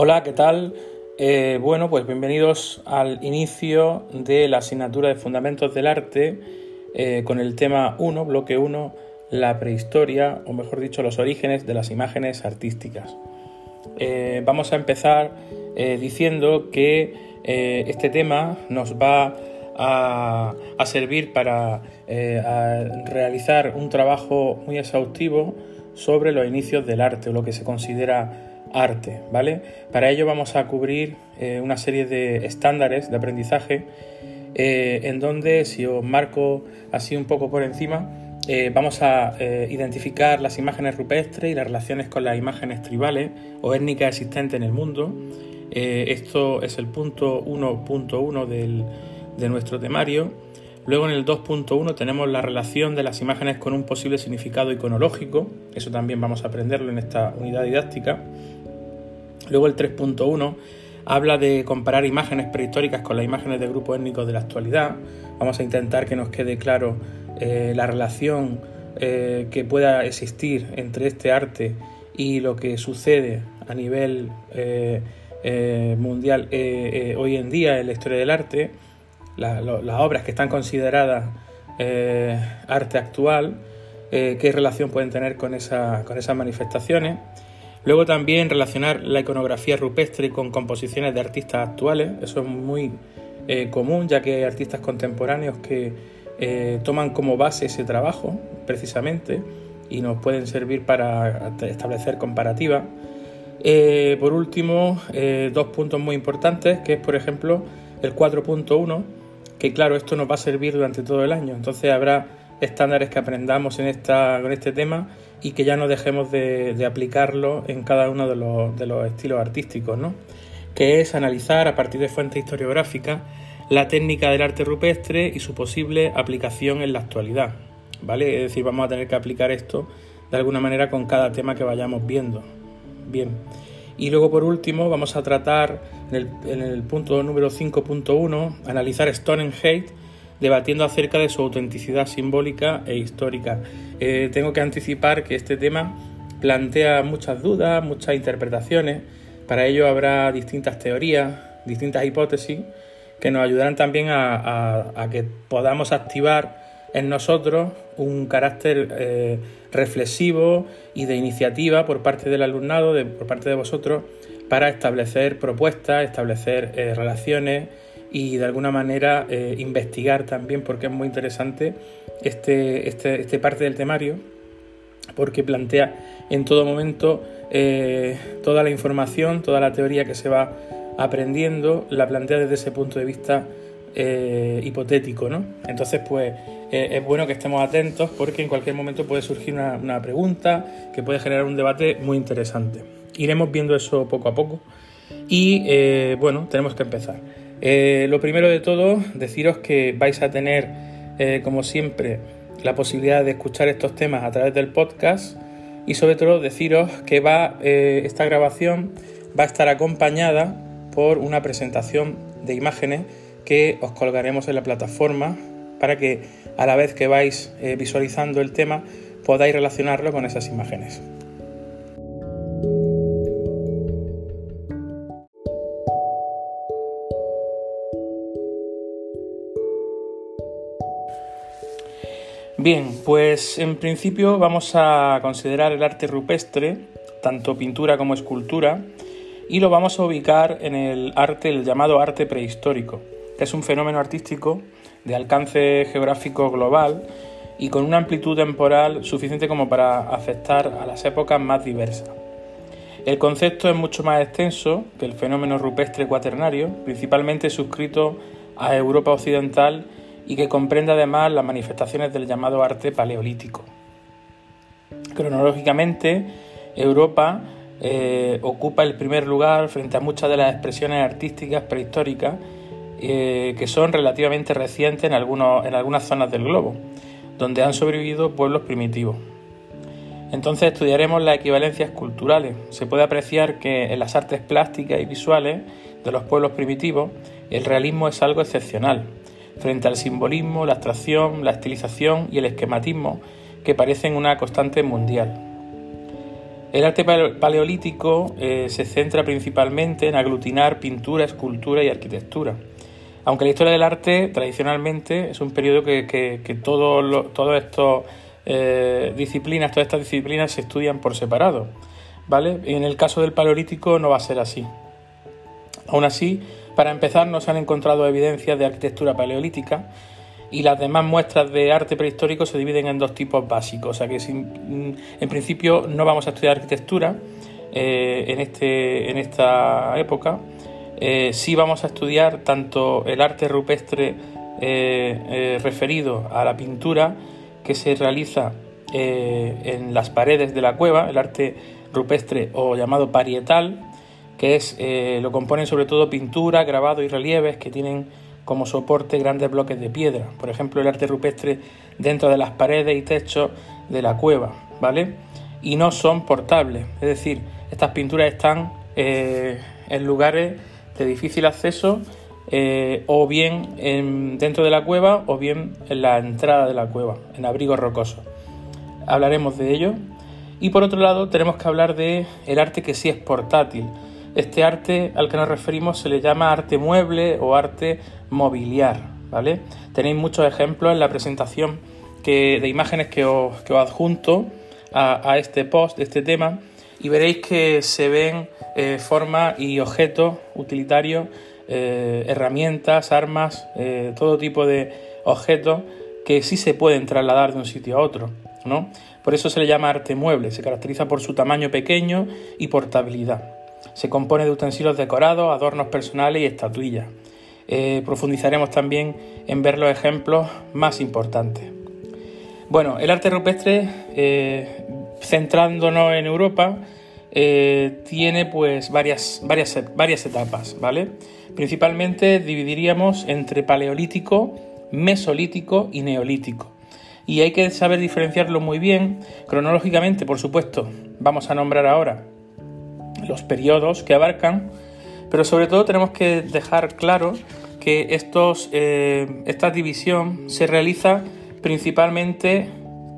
Hola, ¿qué tal? Eh, bueno, pues bienvenidos al inicio de la asignatura de Fundamentos del Arte eh, con el tema 1, bloque 1, la prehistoria, o mejor dicho, los orígenes de las imágenes artísticas. Eh, vamos a empezar diciendo que este tema nos va a, a servir para realizar un trabajo muy exhaustivo sobre los inicios del arte, o lo que se considera arte, ¿vale? Para ello vamos a cubrir eh, una serie de estándares de aprendizaje eh, en donde, si os marco así un poco por encima, eh, vamos a identificar las imágenes rupestres y las relaciones con las imágenes tribales o étnicas existentes en el mundo. esto es el punto 1.1 de nuestro temario. Luego en el 2.1 tenemos la relación de las imágenes con un posible significado iconológico, eso también vamos a aprenderlo en esta unidad didáctica. Luego el 3.1 habla de comparar imágenes prehistóricas con las imágenes de grupos étnicos de la actualidad. Vamos a intentar que nos quede claro eh, la relación eh, que pueda existir entre este arte y lo que sucede a nivel eh, mundial hoy en día en la historia del arte, las obras que están consideradas arte actual, qué relación pueden tener con, esa, con esas manifestaciones. Luego también relacionar la iconografía rupestre con composiciones de artistas actuales, eso es muy eh, común ya que hay artistas contemporáneos que eh, toman como base ese trabajo precisamente y nos pueden servir para establecer comparativas. Eh, por último, dos puntos muy importantes, que es por ejemplo el 4.1, que claro, esto nos va a servir durante todo el año, entonces habrá estándares que aprendamos en esta, con este tema y que ya no dejemos de, aplicarlo en cada uno de los, estilos artísticos, ¿no? que es analizar a partir de fuentes historiográficas la técnica del arte rupestre y su posible aplicación en la actualidad. ¿vale? Es decir, vamos a tener que aplicar esto de alguna manera con cada tema que vayamos viendo. Bien. Y luego por último vamos a tratar en el, en el punto número 5.1, analizar Stonehenge debatiendo acerca de su autenticidad simbólica e histórica. Eh, tengo que anticipar que este tema plantea muchas dudas, muchas interpretaciones. Para ello habrá distintas teorías, distintas hipótesis que nos ayudarán también a, que podamos activar en nosotros un carácter eh, reflexivo y de iniciativa por parte del alumnado, por parte de vosotros, para establecer propuestas, establecer eh, relaciones y de alguna manera eh, investigar también, porque es muy interesante este, este, este, parte del temario, porque plantea en todo momento eh, toda la información, toda la teoría que se va aprendiendo, la plantea desde ese punto de vista eh, hipotético, ¿no? Entonces, pues es bueno que estemos atentos porque en cualquier momento puede surgir una, una pregunta que puede generar un debate muy interesante. Iremos viendo eso poco a poco y, bueno, tenemos que empezar. Eh, lo primero de todo, deciros que vais a tener, eh, como siempre, la posibilidad de escuchar estos temas a través del podcast y sobre todo deciros que va, eh, esta grabación va a estar acompañada por una presentación de imágenes que os colgaremos en la plataforma para que a la vez que vais visualizando el tema podáis relacionarlo con esas imágenes. Bien, pues en principio vamos a considerar el arte rupestre, tanto pintura como escultura, y lo vamos a ubicar en el arte, el llamado arte prehistórico, que es un fenómeno artístico de alcance geográfico global y con una amplitud temporal suficiente como para afectar a las épocas más diversas. El concepto es mucho más extenso que el fenómeno rupestre cuaternario, principalmente suscrito a Europa Occidental y que comprende además las manifestaciones del llamado arte paleolítico. Cronológicamente, Europa eh, ocupa el primer lugar frente a muchas de las expresiones artísticas prehistóricas eh, que son relativamente recientes en, algunos, en algunas zonas del globo, donde han sobrevivido pueblos primitivos. Entonces estudiaremos las equivalencias culturales. Se puede apreciar que en las artes plásticas y visuales de los pueblos primitivos el realismo es algo excepcional, frente al simbolismo, la abstracción, la estilización y el esquematismo que parecen una constante mundial. El arte paleolítico eh, se centra principalmente en aglutinar pintura, escultura y arquitectura. Aunque la historia del arte tradicionalmente es un periodo que, que, todo estas eh, disciplinas, todas estas disciplinas se estudian por separado. ¿vale? En el caso del paleolítico no va a ser así. Aún así, para empezar, no se han encontrado evidencias de arquitectura paleolítica y las demás muestras de arte prehistórico se dividen en dos tipos básicos. O sea que mm, en principio no vamos a estudiar arquitectura eh, en, este, en esta época. Eh, sí vamos a estudiar tanto el arte rupestre eh, referido a la pintura que se realiza en las paredes de la cueva, el arte rupestre o llamado parietal, que es lo componen sobre todo pintura, grabado y relieves que tienen como soporte grandes bloques de piedra, por ejemplo el arte rupestre dentro de las paredes y techos de la cueva, ¿vale? Y no son portables, es decir, estas pinturas están eh, en lugares de difícil acceso eh, o bien dentro de la cueva o bien en la entrada de la cueva, en abrigos rocosos. Hablaremos de ello. Y por otro lado tenemos que hablar de el arte que sí es portátil, este arte al que nos referimos se le llama arte mueble o arte mobiliar, ¿vale? Tenéis muchos ejemplos en la presentación que, de imágenes que os, adjunto a, este post, este tema, y veréis que se ven eh, formas y objetos utilitarios, eh, herramientas, armas, eh, todo tipo de objetos que sí se pueden trasladar de un sitio a otro, ¿no? Por eso se le llama arte mueble, se caracteriza por su tamaño pequeño y portabilidad. Se compone de utensilios decorados, adornos personales y estatuillas. Eh, profundizaremos también en ver los ejemplos más importantes. Bueno, el arte rupestre, eh, centrándonos en Europa, eh, tiene pues varias, varias, varias etapas, ¿vale? Principalmente dividiríamos entre paleolítico, mesolítico y neolítico. Y hay que saber diferenciarlo muy bien, cronológicamente, por supuesto. Vamos a nombrar ahora los periodos que abarcan, pero sobre todo tenemos que dejar claro que estos, eh, esta división se realiza principalmente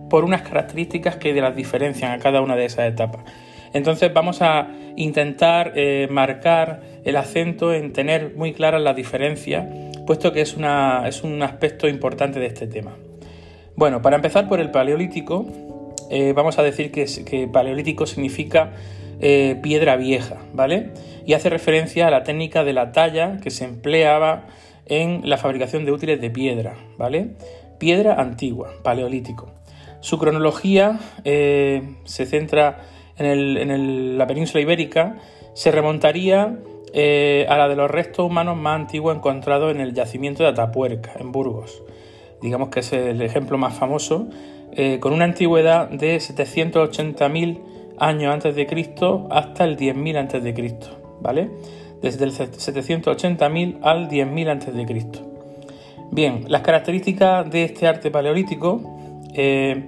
por unas características que las diferencian a cada una de esas etapas. Entonces vamos a intentar eh, marcar el acento en tener muy claras las diferencias, puesto que es, una, es un aspecto importante de este tema. Bueno, para empezar por el paleolítico, eh, vamos a decir que, que paleolítico significa eh, piedra vieja, ¿vale? Y hace referencia a la técnica de la talla que se empleaba en la fabricación de útiles de piedra, ¿vale? Piedra antigua, paleolítico. Su cronología eh, se centra en, la península ibérica, se remontaría eh, a la de los restos humanos más antiguos encontrados en el yacimiento de Atapuerca, en Burgos. Digamos que es el ejemplo más famoso, con una antigüedad de 780.000 años antes de Cristo hasta el 10.000 antes de Cristo, ¿vale? Desde el 780.000 al 10.000 antes de Cristo. Bien, las características de este arte paleolítico eh,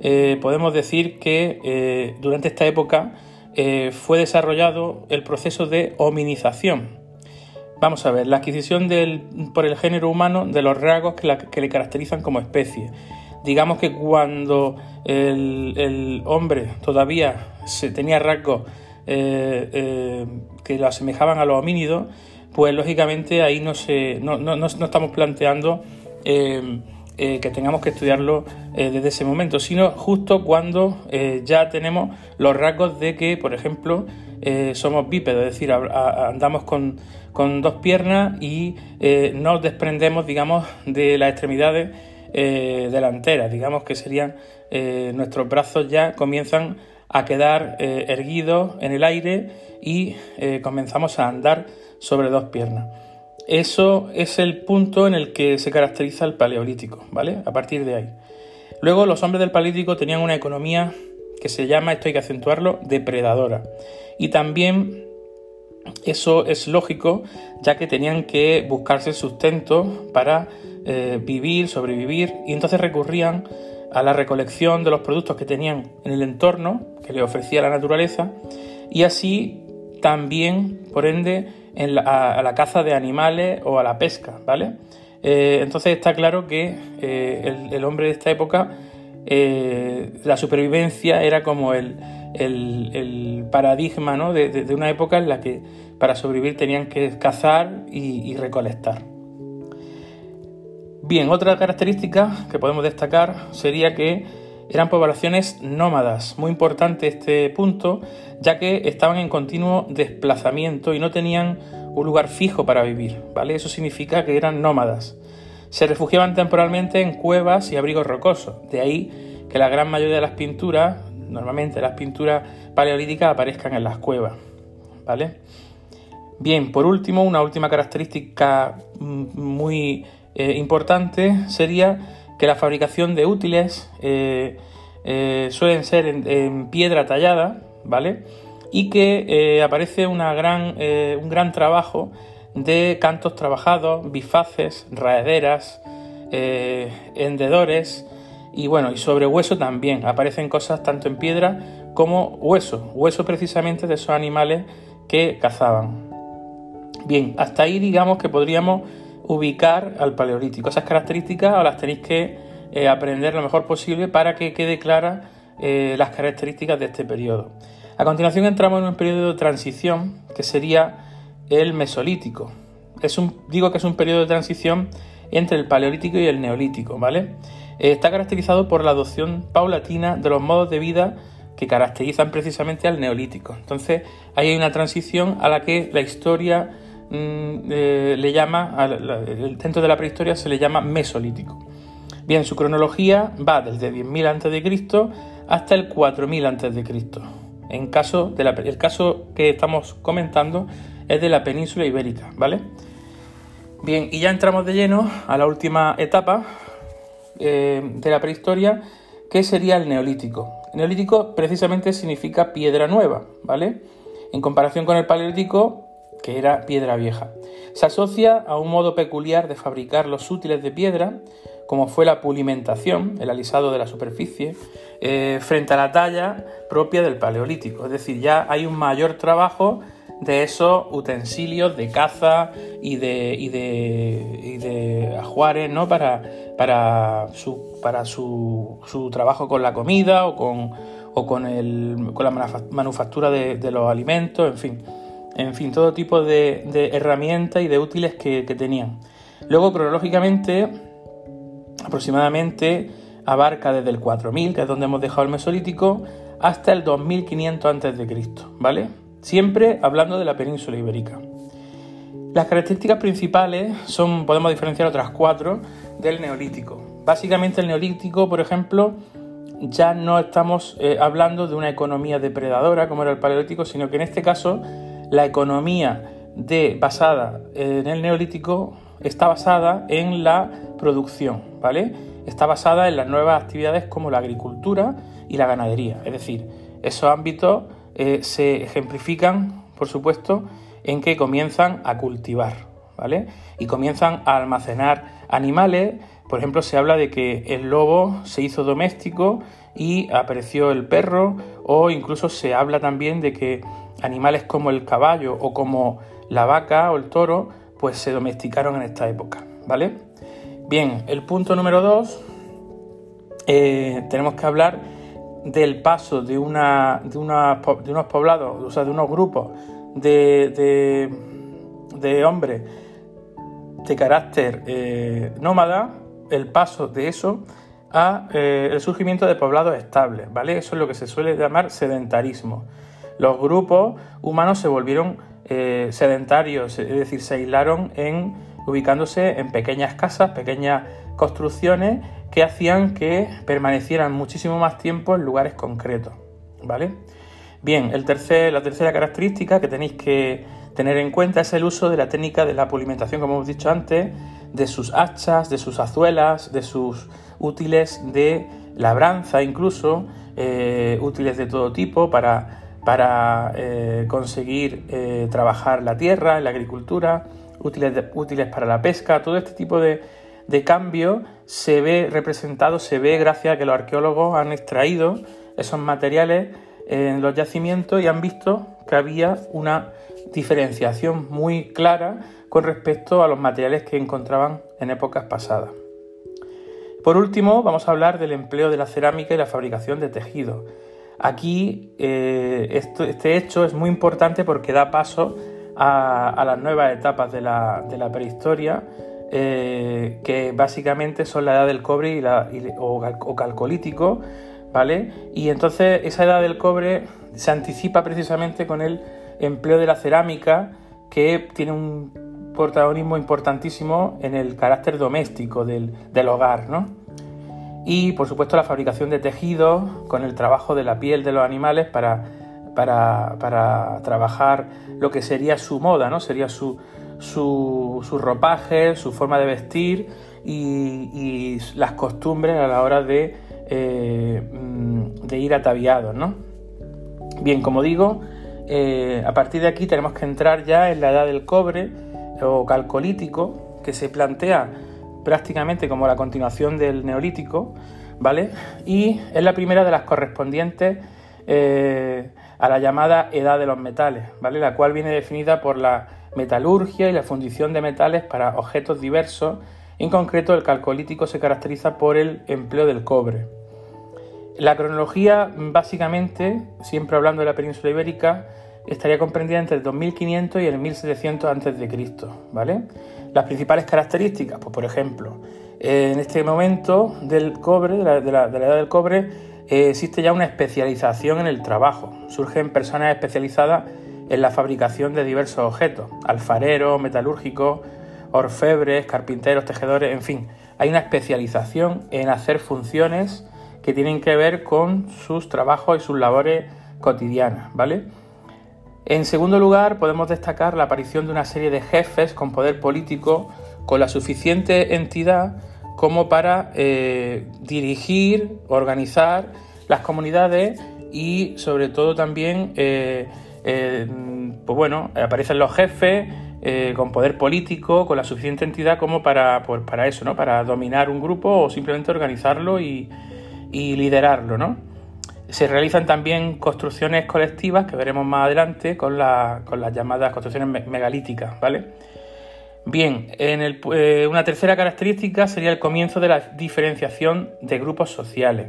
eh, podemos decir que eh, durante esta época fue desarrollado el proceso de hominización. Vamos a ver, la adquisición por el género humano de los rasgos que le caracterizan como especie digamos que cuando el, hombre todavía se tenía rasgos eh, eh, que lo asemejaban a los homínidos, pues lógicamente ahí no, se, no, no, estamos planteando eh, que tengamos que estudiarlo desde ese momento, sino justo cuando ya tenemos los rasgos de que, por ejemplo, somos bípedos, es decir, andamos con, con, dos piernas y nos desprendemos, digamos, de las extremidades eh, delanteras, digamos que serían eh, nuestros brazos ya comienzan a quedar eh, erguidos en el aire y comenzamos a andar sobre dos piernas. Eso es el punto en el que se caracteriza el paleolítico, ¿vale? A partir de ahí. Luego los hombres del paleolítico tenían una economía que se llama, esto hay que acentuarlo, depredadora. Y también eso es lógico, ya que tenían que buscarse sustento para eh, vivir, sobrevivir, y entonces recurrían a la recolección de los productos que tenían en el entorno, que le ofrecía la naturaleza, y así también, por ende, a, la caza de animales o a la pesca, ¿vale? Eh, entonces está claro que eh, el, hombre de esta época, la supervivencia era como el, el, paradigma ¿no? de, una época en la que para sobrevivir tenían que cazar y, recolectar. Bien, otra característica que podemos destacar sería que eran poblaciones nómadas. Muy importante este punto, ya que estaban en continuo desplazamiento y no tenían un lugar fijo para vivir, ¿vale? Eso significa que eran nómadas. Se refugiaban temporalmente en cuevas y abrigos rocosos. De ahí que la gran mayoría de las pinturas normalmente las pinturas paleolíticas aparezcan en las cuevas. ¿Vale? Bien, por último, una última característica mm, muy eh, importante sería que la fabricación de útiles eh, eh, suelen ser en, piedra tallada, ¿vale? Y que aparece una gran, un gran trabajo de cantos trabajados, bifaces, raederas, hendedores, y bueno, y sobre hueso también aparecen cosas tanto en piedra como hueso, hueso precisamente de esos animales que cazaban. Bien, hasta ahí digamos que podríamos ubicar al paleolítico. Esas características las tenéis que eh, aprender lo mejor posible para que quede clara eh, las características de este periodo. A continuación entramos en un periodo de transición que sería el mesolítico. Es un, digo que es un periodo de transición entre el paleolítico y el neolítico, ¿vale? Eh, está caracterizado por la adopción paulatina de los modos de vida que caracterizan precisamente al neolítico. Entonces, ahí hay una transición a la que la historia eh, le llama, dentro de la prehistoria se le llama mesolítico. Bien, su cronología va desde 10.000 a.C. hasta el 4.000 a.C. En caso de el caso que estamos comentando es de la península ibérica, ¿vale? Bien, y ya entramos de lleno a la última etapa, eh, de la prehistoria, que sería el neolítico. neolítico precisamente significa piedra nueva, ¿vale? En comparación con el paleolítico, que era piedra vieja. Se asocia a un modo peculiar de fabricar los útiles de piedra, como fue la pulimentación, el alisado de la superficie, eh, frente a la talla propia del paleolítico. Es decir, ya hay un mayor trabajo de esos utensilios de caza y de, y de, ajuares ¿no? para, para, su, para su, su, trabajo con la comida o con, o con, el, con la manufactura de, los alimentos, en fin. En fin, todo tipo de, herramientas y de útiles que, que tenían. Luego, cronológicamente, aproximadamente abarca desde el 4000, que es donde hemos dejado el Mesolítico, hasta el 2500 a.C., ¿vale? siempre hablando de la península ibérica. Las características principales son, podemos diferenciar otras cuatro, del neolítico. Básicamente el neolítico, por ejemplo, ya no estamos eh, hablando de una economía depredadora como era el paleolítico, sino que en este caso la economía de, basada en el neolítico está basada en la producción, ¿vale? Está basada en las nuevas actividades como la agricultura y la ganadería, es decir, esos ámbitos eh, se ejemplifican, por supuesto, en que comienzan a cultivar, ¿vale? Y comienzan a almacenar animales. Por ejemplo, se habla de que el lobo se hizo doméstico y apareció el perro, o incluso se habla también de que animales como el caballo o como la vaca o el toro, pues se domesticaron en esta época, ¿vale? Bien, el punto número dos, eh, tenemos que hablar del paso de, de, de unos poblados, o sea, de unos grupos de, de, hombres de carácter eh, nómada, el paso de eso a eh, el surgimiento de poblados estables, ¿vale? Eso es lo que se suele llamar sedentarismo. Los grupos humanos se volvieron eh, sedentarios, es decir, se aislaron en ubicándose en pequeñas casas, pequeñas construcciones que hacían que permanecieran muchísimo más tiempo en lugares concretos. ¿Vale? Bien, el la tercera característica que tenéis que tener en cuenta es el uso de la técnica de la pulimentación, como hemos dicho antes, de sus hachas, de sus azuelas, de sus útiles de labranza incluso, eh, útiles de todo tipo para, para eh, conseguir eh, trabajar la tierra, la agricultura, útiles, útiles para la pesca, todo este tipo de, de cambio se ve representado, se ve gracias a que los arqueólogos han extraído esos materiales en los yacimientos y han visto que había una diferenciación muy clara con respecto a los materiales que encontraban en épocas pasadas. Por último, vamos a hablar del empleo de la cerámica y la fabricación de tejidos. Aquí eh, este hecho es muy importante porque da paso a, las nuevas etapas de la, prehistoria, eh, que básicamente son la edad del cobre y la, o, calcolítico, ¿vale? Y entonces esa edad del cobre se anticipa precisamente con el empleo de la cerámica, que tiene un protagonismo importantísimo en el carácter doméstico del, del hogar, ¿no? Y por supuesto la fabricación de tejidos con el trabajo de la piel de los animales para, para, trabajar lo que sería su moda, ¿no? Sería su, su, ropaje, su forma de vestir y, las costumbres a la hora de, eh, mm, de ir ataviados, ¿no? Bien, como digo, eh, a partir de aquí tenemos que entrar ya en la edad del cobre o calcolítico que se plantea prácticamente como la continuación del neolítico, ¿vale? Y es la primera de las correspondientes eh, a la llamada edad de los metales, ¿vale? La cual viene definida por la metalurgia y la fundición de metales para objetos diversos. En concreto, el calcolítico se caracteriza por el empleo del cobre. La cronología, básicamente, siempre hablando de la península ibérica, estaría comprendida entre el 2500 y el 1700 a.C., ¿vale? Las principales características, pues por ejemplo, en este momento del cobre, de la, edad del cobre, eh, existe ya una especialización en el trabajo. Surgen personas especializadas en la fabricación de diversos objetos, alfareros, metalúrgicos, orfebres, carpinteros, tejedores, en fin. Hay una especialización en hacer funciones que tienen que ver con sus trabajos y sus labores cotidianas, ¿vale? En segundo lugar, podemos destacar la aparición de una serie de jefes con poder político con la suficiente entidad como para eh, dirigir, organizar las comunidades y sobre todo también, eh, eh, pues bueno, aparecen los jefes con poder político, con la suficiente entidad como para, pues para eso, ¿no? Para dominar un grupo o simplemente organizarlo y, y liderarlo, ¿no? Se realizan también construcciones colectivas que veremos más adelante con, las llamadas construcciones megalíticas, ¿vale? Bien, en eh, una tercera característica sería el comienzo de la diferenciación de grupos sociales,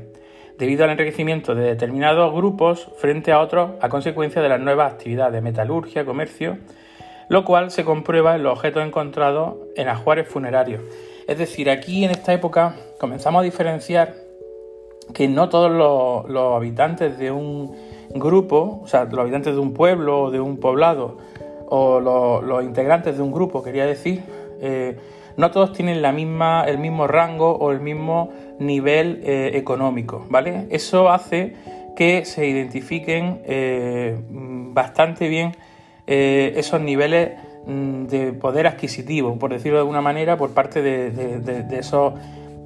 debido al enriquecimiento de determinados grupos frente a otros a consecuencia de las nuevas actividades, metalurgia, comercio, lo cual se comprueba en los objetos encontrados en ajuares funerarios. Es decir, aquí en esta época comenzamos a diferenciar que no todos los, habitantes de un grupo, o sea, los habitantes de un pueblo o de un poblado, o los, integrantes de un grupo, quería decir, eh, no todos tienen la misma, el mismo rango o el mismo nivel eh, económico, ¿vale? Eso hace que se identifiquen eh, bastante bien esos niveles mm, de poder adquisitivo, por decirlo de alguna manera, por parte de esos,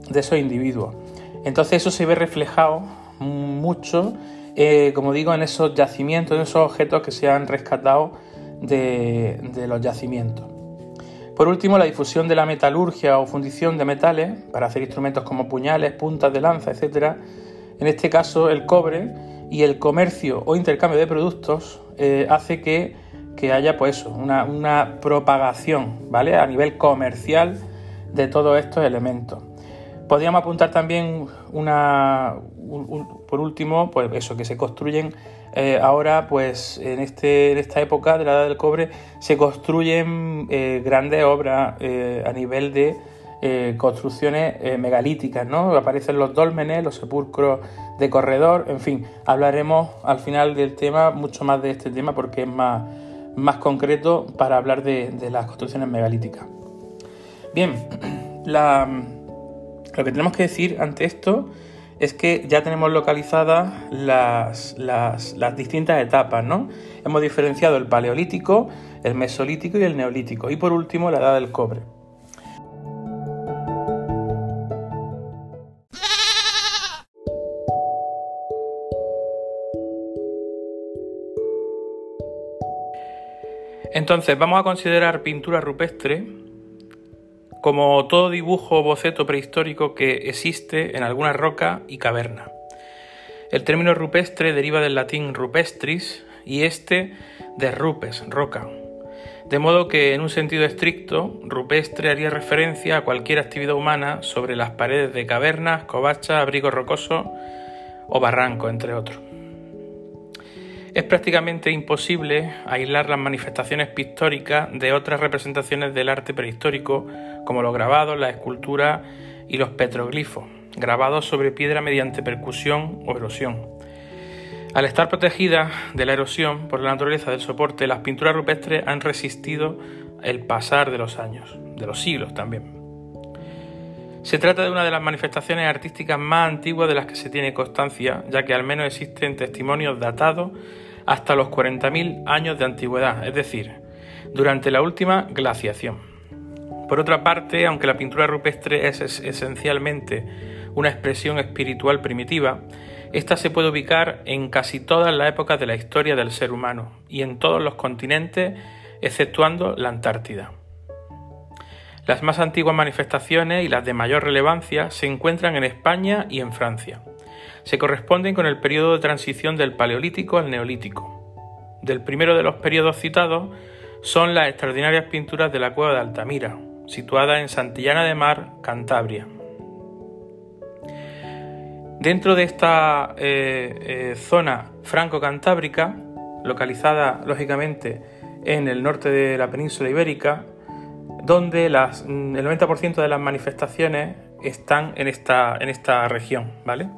de esos individuos. Entonces eso se ve reflejado mucho, eh, como digo, en esos yacimientos, en esos objetos que se han rescatado de, los yacimientos. Por último, la difusión de la metalurgia o fundición de metales para hacer instrumentos como puñales, puntas de lanza, etc. En este caso, el cobre y el comercio o intercambio de productos eh, hace que, haya pues una, una propagación ¿vale? a nivel comercial de todos estos elementos. Podríamos apuntar también una, por último, pues eso, que se construyen eh, ahora, pues en, este, en esta época de la Edad del Cobre, se construyen eh, grandes obras eh, a nivel de construcciones megalíticas, ¿no? Aparecen los dólmenes, los sepulcros de corredor, en fin, hablaremos al final del tema mucho más de este tema porque es más, más concreto para hablar de, de las construcciones megalíticas. Bien, la lo que tenemos que decir ante esto es que ya tenemos localizadas las, distintas etapas, ¿no? Hemos diferenciado el paleolítico, el mesolítico y el neolítico. Y por último, la edad del cobre. Entonces, vamos a considerar pintura rupestre como todo dibujo o boceto prehistórico que existe en alguna roca y caverna. El término rupestre deriva del latín rupestris y este de rupes, roca. De modo que en un sentido estricto, rupestre haría referencia a cualquier actividad humana sobre las paredes de cavernas, covachas, abrigos rocosos o barrancos, entre otros. Es prácticamente imposible aislar las manifestaciones pictóricas de otras representaciones del arte prehistórico, como los grabados, la escultura y los petroglifos, grabados sobre piedra mediante percusión o erosión. Al estar protegidas de la erosión por la naturaleza del soporte, las pinturas rupestres han resistido el pasar de los años, de los siglos también. Se trata de una de las manifestaciones artísticas más antiguas de las que se tiene constancia, ya que al menos existen testimonios datados hasta los 40.000 años de antigüedad, es decir, durante la última glaciación. Por otra parte, aunque la pintura rupestre es esencialmente una expresión espiritual primitiva, esta se puede ubicar en casi todas las épocas de la historia del ser humano y en todos los continentes, exceptuando la Antártida. Las más antiguas manifestaciones y las de mayor relevancia se encuentran en España y en Francia. Se corresponden con el periodo de transición del Paleolítico al Neolítico. Del primero de los periodos citados son las extraordinarias pinturas de la cueva de Altamira, situada en Santillana de Mar, Cantabria. Dentro de esta eh, eh, zona franco-cantábrica, localizada lógicamente en el norte de la península ibérica, donde las, mm, el 90% de las manifestaciones están en esta, en esta región, ¿vale?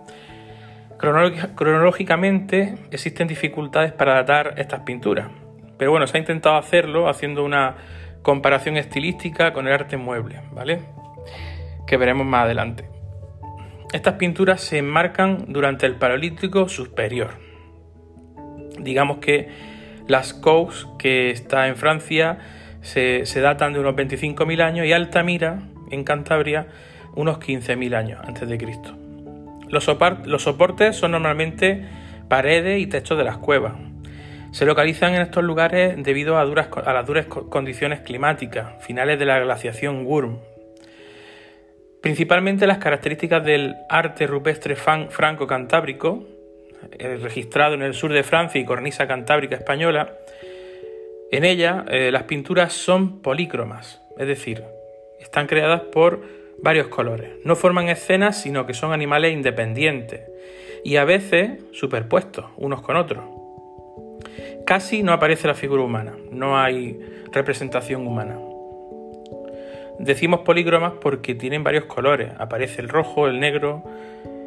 Cronológicamente existen dificultades para datar estas pinturas, pero bueno, se ha intentado hacerlo haciendo una comparación estilística con el arte mueble, ¿vale? Que veremos más adelante. Estas pinturas se enmarcan durante el Paleolítico superior. Digamos que las Cous, que está en Francia, se, datan de unos 25.000 años y Altamira, en Cantabria, unos 15.000 años antes de Cristo. Los, soportes son normalmente paredes y techos de las cuevas. Se localizan en estos lugares debido a, duras, a las duras condiciones climáticas, finales de la glaciación Wurm. Principalmente las características del arte rupestre franco-cantábrico, eh, registrado en el sur de Francia y cornisa cantábrica española, en ella eh, las pinturas son polícromas, es decir, están creadas por varios colores. No forman escenas, sino que son animales independientes y a veces superpuestos unos con otros. Casi no aparece la figura humana, no hay representación humana. Decimos polícromas porque tienen varios colores. Aparece el rojo, el negro,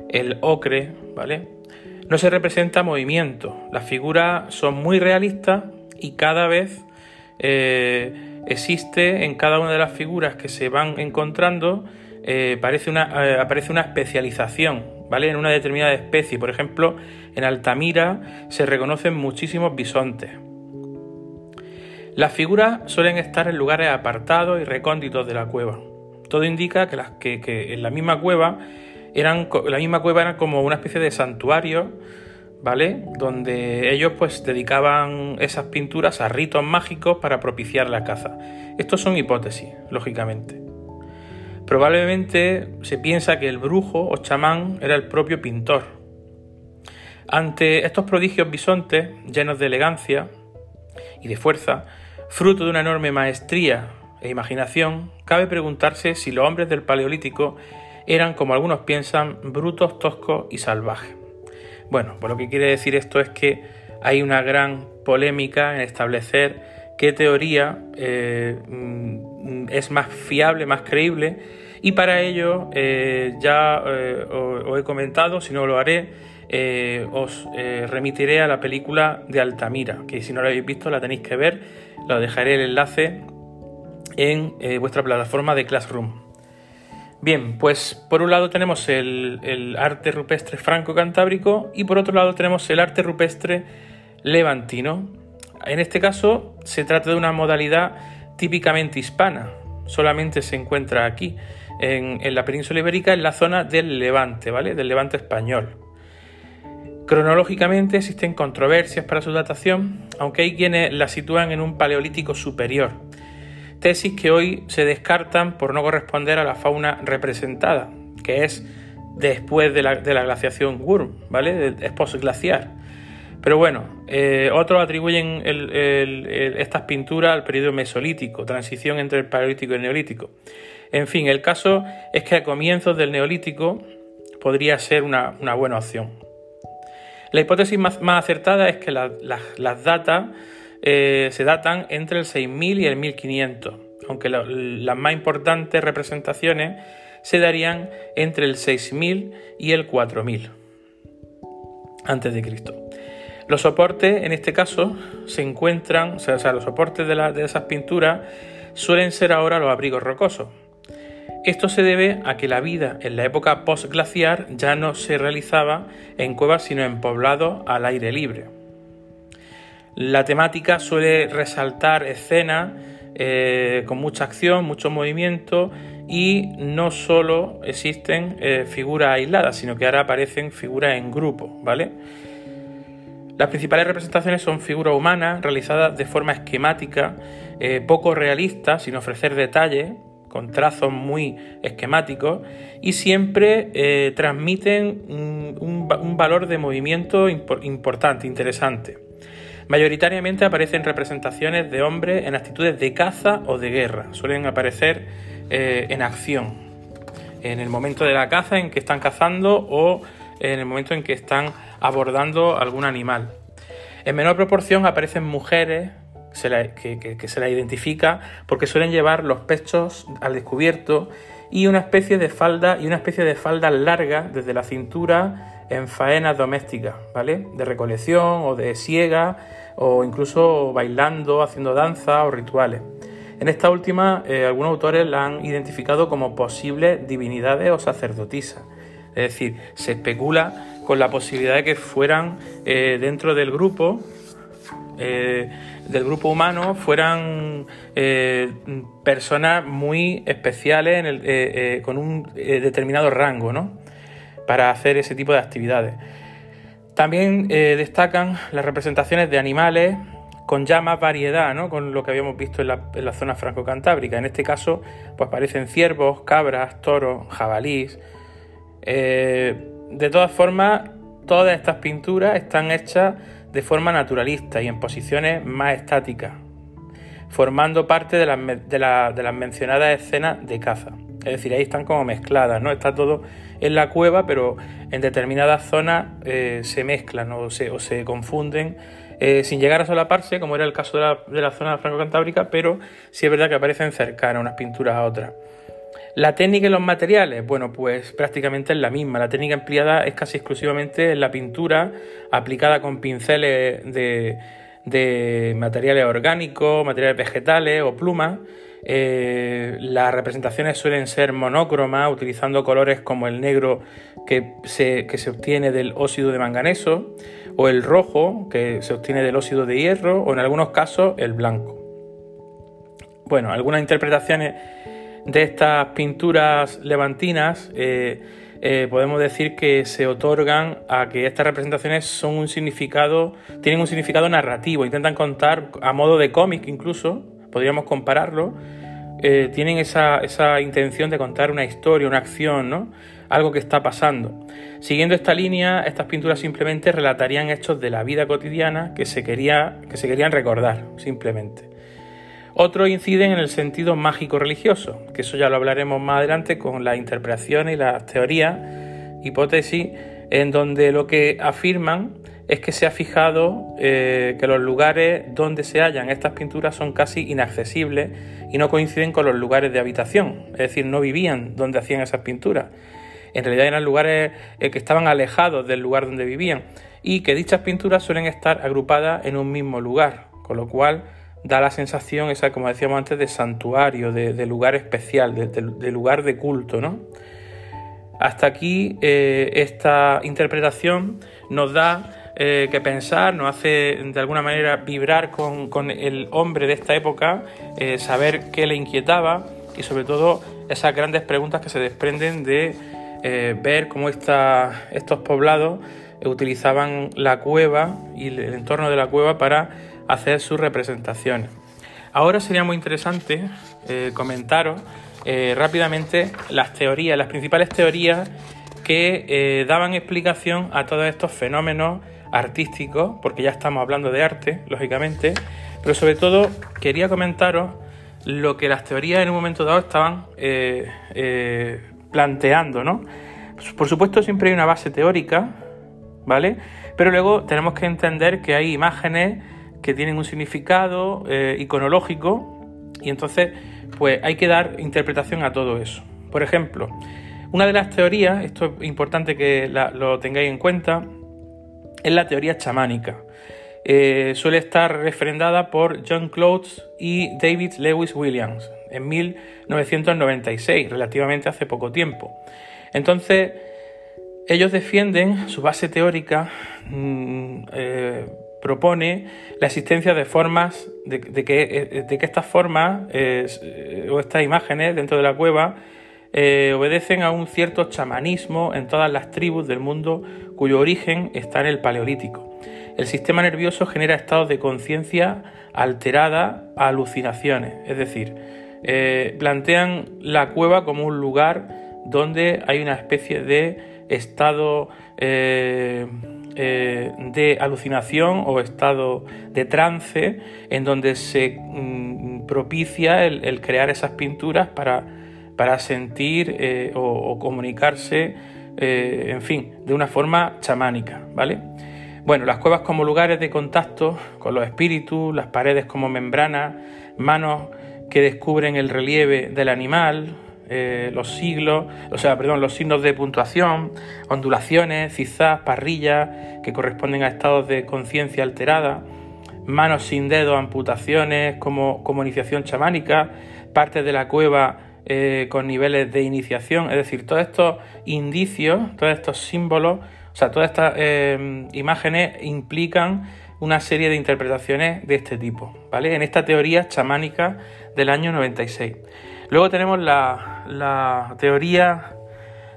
el ocre, ¿vale? No se representa movimiento. Las figuras son muy realistas y cada vez eh, existe en cada una de las figuras que se van encontrando eh, una, eh, aparece una especialización, ¿vale? En una determinada especie. Por ejemplo, en Altamira se reconocen muchísimos bisontes. Las figuras suelen estar en lugares apartados y recónditos de la cueva. Todo indica que, las, que, en la misma cueva eran la misma cueva era como una especie de santuario ¿vale? Donde ellos pues dedicaban esas pinturas a ritos mágicos para propiciar la caza. Estos son hipótesis, lógicamente. Probablemente se piensa que el brujo o chamán era el propio pintor. Ante estos prodigios bisontes, llenos de elegancia y de fuerza, fruto de una enorme maestría e imaginación, cabe preguntarse si los hombres del Paleolítico eran, como algunos piensan, brutos, toscos y salvajes. Bueno, pues lo que quiere decir esto es que hay una gran polémica en establecer qué teoría eh, mm, es más fiable, más creíble, y para ello eh, ya eh, os, he comentado, si no lo haré, os remitiré a la película de Altamira, que si no la habéis visto la tenéis que ver, lo dejaré el enlace en vuestra plataforma de Classroom. Bien, pues por un lado tenemos el, arte rupestre franco-cantábrico y por otro lado tenemos el arte rupestre levantino. En este caso se trata de una modalidad típicamente hispana, solamente se encuentra aquí, en, en, la península ibérica, en la zona del Levante, ¿vale? Del Levante español. Cronológicamente existen controversias para su datación, aunque hay quienes la sitúan en un paleolítico superior, tesis que hoy se descartan por no corresponder a la fauna representada, que es después de la, glaciación Wurm, ¿vale? Es postglaciar. Pero bueno, eh, otros atribuyen estas pinturas al periodo mesolítico, transición entre el paleolítico y el neolítico. En fin, el caso es que a comienzos del neolítico podría ser una buena opción. La hipótesis más, acertada es que las datas eh, se datan entre el 6000 y el 1500, aunque las más importantes representaciones se darían entre el 6000 y el 4000 antes de Cristo. Los soportes, en este caso, se encuentran, o sea, los soportes de, de esas pinturas suelen ser ahora los abrigos rocosos. Esto se debe a que la vida en la época postglaciar ya no se realizaba en cuevas sino en poblados al aire libre. La temática suele resaltar escenas eh, con mucha acción, mucho movimiento y no solo existen eh, figuras aisladas, sino que ahora aparecen figuras en grupo, ¿vale? Las principales representaciones son figuras humanas realizadas de forma esquemática, eh, poco realista, sin ofrecer detalles, con trazos muy esquemáticos y siempre transmiten un, valor de movimiento importante, interesante. Mayoritariamente aparecen representaciones de hombres en actitudes de caza o de guerra, suelen aparecer eh, en acción, en el momento de la caza en que están cazando o en el momento en que están abordando algún animal. En menor proporción aparecen mujeres que, se la identifica porque suelen llevar los pechos al descubierto y una especie de falda y una especie de falda larga desde la cintura en faenas domésticas, ¿vale? De recolección o de siega o incluso bailando, haciendo danza o rituales. En esta última, eh, algunos autores la han identificado como posibles divinidades o sacerdotisas. Es decir, se especula con la posibilidad de que fueran eh, dentro del grupo eh, del grupo humano fueran personas muy especiales con un determinado rango, ¿no? Para hacer ese tipo de actividades. También destacan las representaciones de animales con ya más variedad, ¿no? Con lo que habíamos visto en la, zona franco-cantábrica. En este caso, pues aparecen ciervos, cabras, toros, jabalís. de todas formas, todas estas pinturas están hechas de forma naturalista y en posiciones más estáticas, formando parte de las, de, las mencionadas escenas de caza. Es decir, ahí están como mezcladas, ¿no? Está todo en la cueva, pero en determinadas zonas eh, se mezclan o se, confunden eh, sin llegar a solaparse, como era el caso de la, de la zona franco-cantábrica, pero sí es verdad que aparecen cercanas unas pinturas a otras. La técnica y los materiales, bueno, pues prácticamente es la misma. La técnica empleada es casi exclusivamente en la pintura aplicada con pinceles de, materiales orgánicos, materiales vegetales o plumas. Eh, las representaciones suelen ser monócromas, utilizando colores como el negro que se, que se obtiene del óxido de manganeso, o el rojo que se obtiene del óxido de hierro, o en algunos casos el blanco. Bueno, algunas interpretaciones de estas pinturas levantinas, eh, eh, podemos decir que se otorgan a que estas representaciones son un significado, tienen un significado narrativo, intentan contar a modo de cómic incluso, podríamos compararlo, eh, tienen esa, esa, intención de contar una historia, una acción, ¿no? algo que está pasando. Siguiendo esta línea, estas pinturas simplemente relatarían hechos de la vida cotidiana que se, quería, que se querían recordar, simplemente. Otros inciden en el sentido mágico religioso, que eso ya lo hablaremos más adelante con las interpretaciones y las teorías, hipótesis, en donde lo que afirman es que se ha fijado eh, que los lugares donde se hallan estas pinturas son casi inaccesibles y no coinciden con los lugares de habitación, es decir, no vivían donde hacían esas pinturas. En realidad eran lugares eh, que estaban alejados del lugar donde vivían y que dichas pinturas suelen estar agrupadas en un mismo lugar, con lo cual da la sensación esa, como decíamos antes, de santuario, de, lugar especial, de, lugar de culto, ¿no? Hasta aquí eh, esta interpretación nos da eh, que pensar, nos hace de alguna manera vibrar con, el hombre de esta época, eh, saber qué le inquietaba y sobre todo esas grandes preguntas que se desprenden de ver cómo estos poblados utilizaban la cueva y el entorno de la cueva para hacer sus representaciones. Ahora sería muy interesante eh, comentaros eh, rápidamente las teorías, las principales teorías que eh, daban explicación a todos estos fenómenos artísticos, porque ya estamos hablando de arte, lógicamente, pero sobre todo quería comentaros lo que las teorías en un momento dado estaban planteando, ¿no? Por supuesto siempre hay una base teórica, ¿vale? Pero luego tenemos que entender que hay imágenes que tienen un significado eh, iconológico y entonces pues hay que dar interpretación a todo eso. Por ejemplo, una de las teorías, esto es importante que lo tengáis en cuenta, es la teoría chamánica. Eh, suele estar refrendada por John Clotes y David Lewis Williams en 1996, relativamente hace poco tiempo. Entonces, ellos defienden, su base teórica mm, eh, propone la existencia de formas, de, que, eh, de que, estas formas o estas imágenes dentro de la cueva obedecen a un cierto chamanismo en todas las tribus del mundo cuyo origen está en el Paleolítico. El sistema nervioso genera estados de conciencia alterada alucinaciones, es decir, eh, plantean la cueva como un lugar donde hay una especie de estado eh, eh, de alucinación o estado de trance en donde se mm, propicia el, crear esas pinturas para, para sentir o, comunicarse, en fin, de una forma chamánica, ¿vale? Bueno, las cuevas como lugares de contacto con los espíritus, las paredes como membranas, manos que descubren el relieve del animal, eh, los siglos, o sea, perdón, los signos de puntuación, ondulaciones, cizás, parrillas que corresponden a estados de conciencia alterada, manos sin dedos, amputaciones como, como iniciación chamánica, partes de la cueva eh, con niveles de iniciación, es decir, todos estos indicios, todos estos símbolos o sea, todas estas eh, imágenes implican una serie de interpretaciones de este tipo, ¿vale? En esta teoría chamánica del año 96. Luego tenemos la, teoría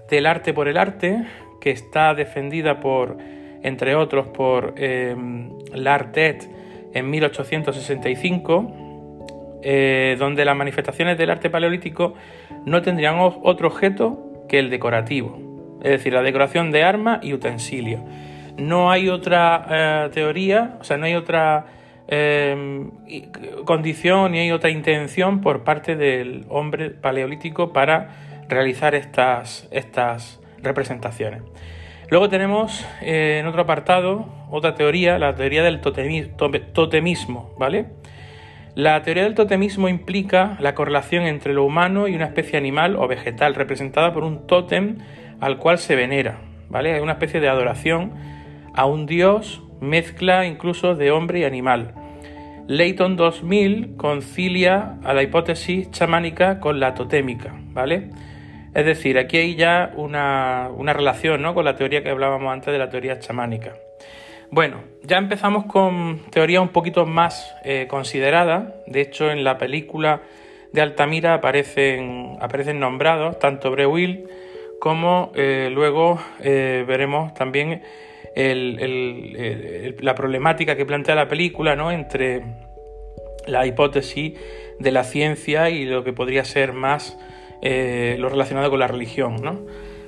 del arte por el arte, que está defendida por, entre otros, por eh, Lartet en 1865, eh, donde las manifestaciones del arte paleolítico no tendrían otro objeto que el decorativo es decir, la decoración de armas y utensilios. No hay otra eh, teoría, o sea, no hay otra em, condición ni hay otra intención por parte del hombre paleolítico para realizar estas, estas representaciones. Luego tenemos eh, en otro apartado otra teoría, la teoría del totemismo, ¿vale? La teoría del totemismo implica la correlación entre lo humano y una especie animal o vegetal representada por un tótem al cual se venera, ¿vale? Es una especie de adoración a un dios, mezcla incluso de hombre y animal. Leighton 2000 concilia a la hipótesis chamánica con la totémica, ¿vale? Es decir, aquí hay ya una, relación ¿no? con la teoría que hablábamos antes de la teoría chamánica. Bueno, ya empezamos con teorías un poquito más eh, consideradas. De hecho, en la película de Altamira aparecen, aparecen nombrados tanto Breuil como eh, luego eh, veremos también la problemática que plantea la película ¿no? entre la hipótesis de la ciencia y lo que podría ser más lo relacionado con la religión. ¿no?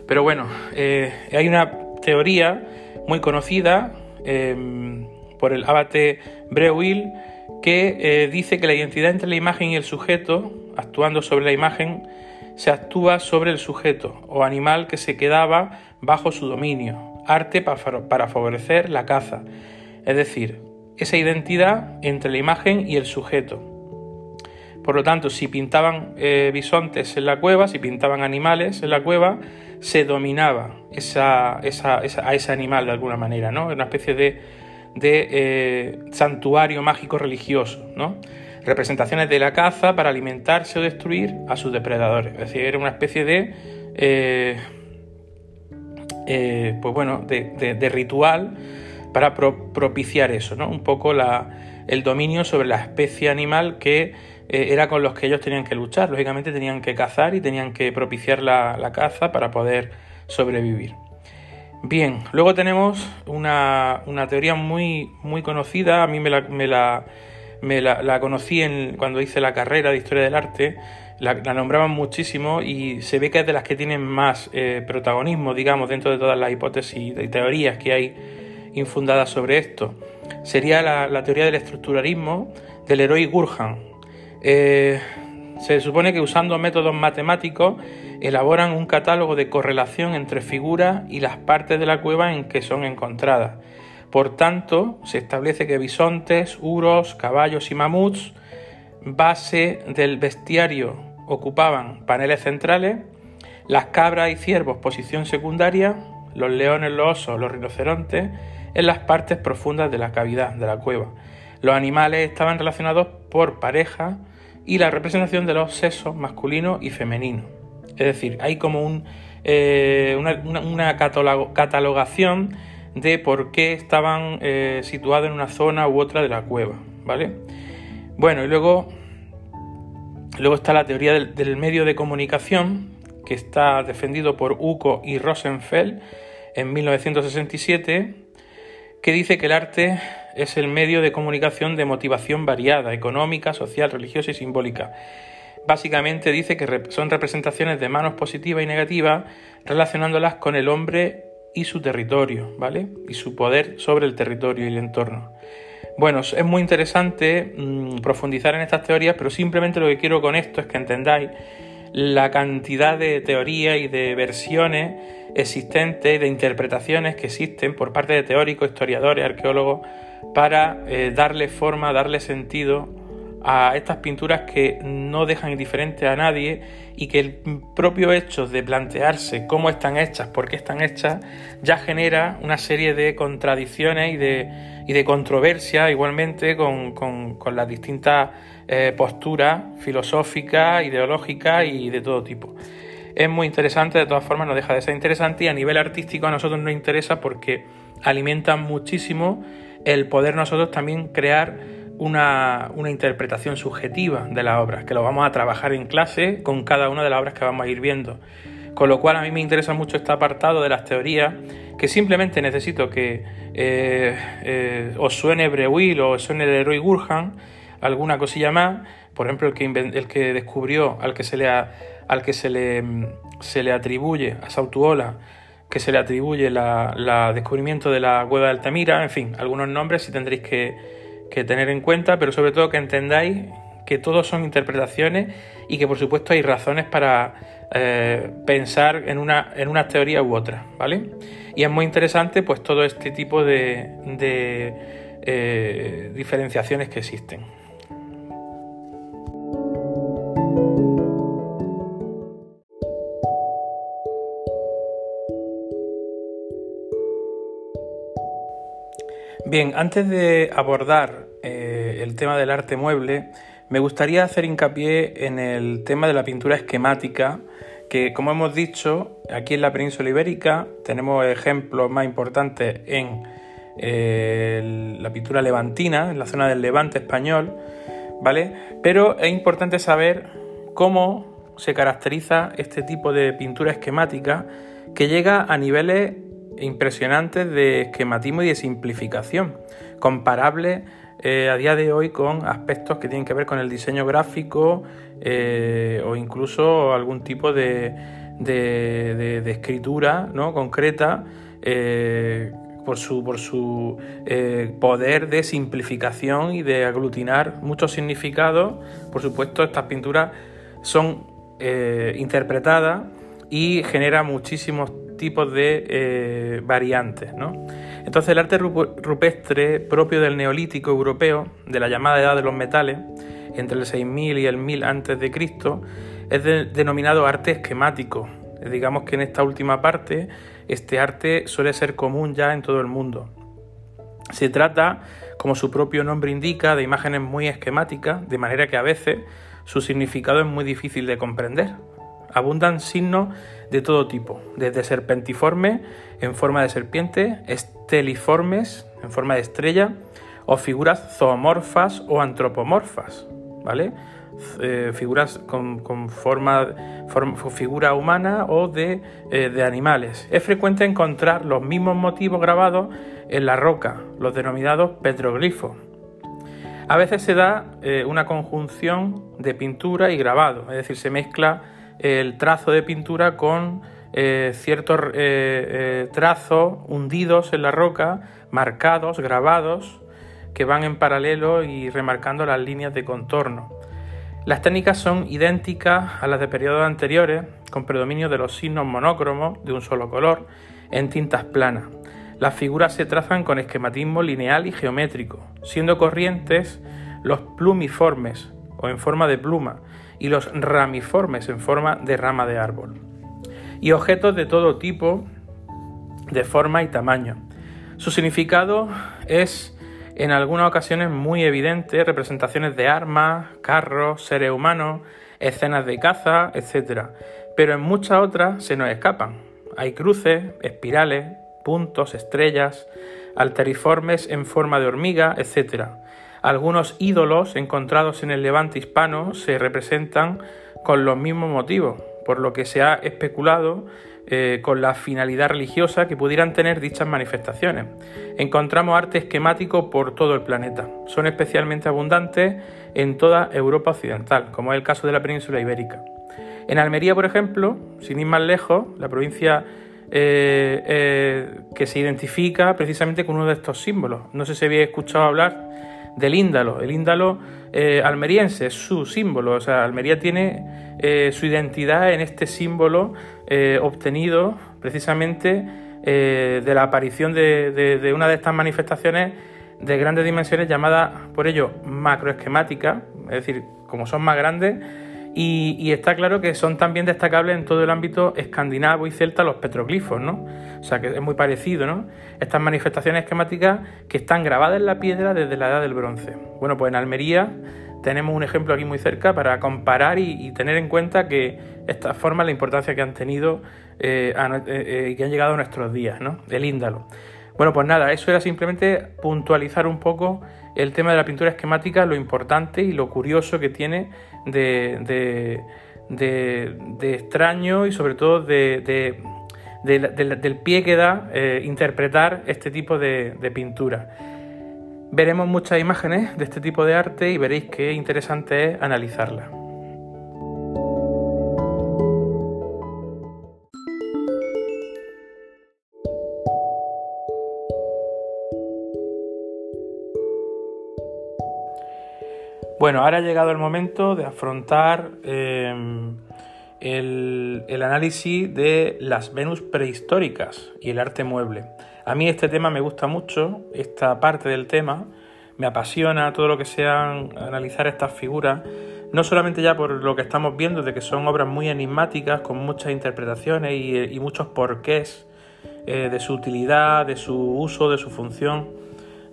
Pero bueno, hay una teoría muy conocida por el abate Breuil que dice que la identidad entre la imagen y el sujeto, actuando sobre la imagen, se actúa sobre el sujeto o animal que se quedaba bajo su dominio, arte para favorecer la caza, es decir, esa identidad entre la imagen y el sujeto. Por lo tanto, si pintaban eh, bisontes en la cueva, si pintaban animales en la cueva, se dominaba esa, a ese animal de alguna manera, ¿no? Una especie de, eh, santuario mágico religioso, ¿no? representaciones de la caza para alimentarse o destruir a sus depredadores. Es decir, era una especie de, eh, eh, pues bueno, de, ritual para propiciar eso, ¿no? Un poco la, el dominio sobre la especie animal que eh, era con los que ellos tenían que luchar. Lógicamente tenían que cazar y tenían que propiciar la, caza para poder sobrevivir. Bien, luego tenemos una, teoría muy, muy conocida, a mí me la me la, conocí en, cuando hice la carrera de Historia del Arte, la, nombraban muchísimo y se ve que es de las que tienen más eh, protagonismo, digamos, dentro de todas las hipótesis y teorías que hay infundadas sobre esto. Sería la, teoría del estructuralismo del héroe Gurhan. Eh, se supone que usando métodos matemáticos elaboran un catálogo de correlación entre figuras y las partes de la cueva en que son encontradas Por tanto, se establece que bisontes, uros, caballos y mamuts, base del bestiario, ocupaban paneles centrales, las cabras y ciervos posición secundaria, los leones, los osos, los rinocerontes en las partes profundas de la cavidad de la cueva. Los animales estaban relacionados por pareja y la representación de los sexos masculino y femenino. Es decir, hay como un, eh, una, catalogación de por qué estaban eh, situados en una zona u otra de la cueva, ¿vale? Bueno, y luego, luego está la teoría del, medio de comunicación, que está defendido por Uco y Rosenfeld en 1967, que dice que el arte es el medio de comunicación de motivación variada, económica, social, religiosa y simbólica. Básicamente dice que son representaciones de manos positivas y negativas relacionándolas con el hombre y su territorio, ¿vale? Y su poder sobre el territorio y el entorno. Bueno, es muy interesante mm, profundizar en estas teorías, pero simplemente lo que quiero con esto es que entendáis la cantidad de teorías y de versiones existentes, de interpretaciones que existen por parte de teóricos, historiadores, arqueólogos, para eh, darle forma, darle sentido a estas pinturas que no dejan indiferente a nadie y que el propio hecho de plantearse cómo están hechas, por qué están hechas, ya genera una serie de contradicciones y de, y de controversia igualmente con, las distintas eh, posturas filosóficas, ideológicas y de todo tipo. Es muy interesante, de todas formas no deja de ser interesante y a nivel artístico a nosotros nos interesa porque alimentan muchísimo el poder nosotros también crear una, interpretación subjetiva de la obra, que lo vamos a trabajar en clase con cada una de las obras que vamos a ir viendo. Con lo cual a mí me interesa mucho este apartado de las teorías, que simplemente necesito que eh, eh, os suene Breuil o os suene Leroy Gurhan, alguna cosilla más, por ejemplo el que, el que descubrió, al que se le, al que se le, se le atribuye a Sautuola, que se le atribuye el descubrimiento de la cueva de Altamira, en fin, algunos nombres si tendréis que, tener en cuenta, pero sobre todo que entendáis que todos son interpretaciones y que por supuesto hay razones para eh, pensar en una, en una teoría u otra, ¿vale? Y es muy interesante pues todo este tipo de, eh, diferenciaciones que existen. Bien, antes de abordar eh, el tema del arte mueble, me gustaría hacer hincapié en el tema de la pintura esquemática, que como hemos dicho, aquí en la península ibérica tenemos ejemplos más importantes en eh, la pintura levantina, en la zona del levante español, ¿vale? Pero es importante saber cómo se caracteriza este tipo de pintura esquemática que llega a niveles impresionantes de esquematismo y de simplificación, comparable eh, a día de hoy con aspectos que tienen que ver con el diseño gráfico eh, o incluso algún tipo de, de, escritura ¿no? concreta eh, por su, por su poder de simplificación y de aglutinar muchos significados. Por supuesto, estas pinturas son interpretadas y genera muchísimos tipos de eh, variantes. ¿no? Entonces el arte rupestre propio del neolítico europeo, de la llamada edad de los metales, entre el 6000 y el 1000 a.C., es denominado arte esquemático. Digamos que en esta última parte este arte suele ser común ya en todo el mundo. Se trata, como su propio nombre indica, de imágenes muy esquemáticas, de manera que a veces su significado es muy difícil de comprender. Abundan signos de todo tipo, desde serpentiformes en forma de serpiente, esteliformes en forma de estrella, o figuras zoomorfas o antropomorfas, ¿vale? Eh, figuras con, forma, figura humana o de, eh, de, animales. Es frecuente encontrar los mismos motivos grabados en la roca, los denominados petroglifos. A veces se da eh, una conjunción de pintura y grabado, es decir, se mezcla el trazo de pintura con eh, ciertos eh, eh, trazos hundidos en la roca, marcados, grabados, que van en paralelo y remarcando las líneas de contorno. Las técnicas son idénticas a las de periodos anteriores, con predominio de los signos monócromos de un solo color en tintas planas. Las figuras se trazan con esquematismo lineal y geométrico, siendo corrientes los plumiformes o en forma de pluma y los ramiformes en forma de rama de árbol. Y objetos de todo tipo, de forma y tamaño. Su significado es en algunas ocasiones muy evidente, representaciones de armas, carros, seres humanos, escenas de caza, etc. Pero en muchas otras se nos escapan. Hay cruces, espirales, puntos, estrellas, alteriformes en forma de hormiga, etc. Algunos ídolos encontrados en el levante hispano se representan con los mismos motivos, por lo que se ha especulado eh, con la finalidad religiosa que pudieran tener dichas manifestaciones. Encontramos arte esquemático por todo el planeta. Son especialmente abundantes en toda Europa occidental, como es el caso de la península ibérica. En Almería, por ejemplo, sin ir más lejos, la provincia eh, eh, que se identifica precisamente con uno de estos símbolos. No sé si habéis escuchado hablar del índalo. El índalo eh, almeriense es su símbolo. O sea, Almería tiene su identidad en este símbolo obtenido precisamente de la aparición de, de, una de estas manifestaciones de grandes dimensiones llamada por ello macroesquemática, es decir, como son más grandes, y, está claro que son también destacables en todo el ámbito escandinavo y celta los petroglifos, ¿no? O sea que es muy parecido, ¿no? Estas manifestaciones esquemáticas que están grabadas en la piedra desde la edad del bronce. Bueno, pues en Almería tenemos un ejemplo aquí muy cerca para comparar y, tener en cuenta que estas formas, la importancia que han tenido eh, eh, eh, y que han llegado a nuestros días, ¿no? El índalo. Bueno, pues nada, eso era simplemente puntualizar un poco el tema de la pintura esquemática, lo importante y lo curioso que tiene de, extraño y sobre todo del pie que da eh, interpretar este tipo de, de pintura. Veremos muchas imágenes de este tipo de arte y veréis qué interesante es analizarla. Bueno, ahora ha llegado el momento de afrontar em, el, análisis de las Venus prehistóricas y el arte mueble. A mí este tema me gusta mucho, esta parte del tema, me apasiona todo lo que sea analizar estas figuras, no solamente ya por lo que estamos viendo, de que son obras muy enigmáticas, con muchas interpretaciones y, muchos porqués eh, de su utilidad, de su uso, de su función,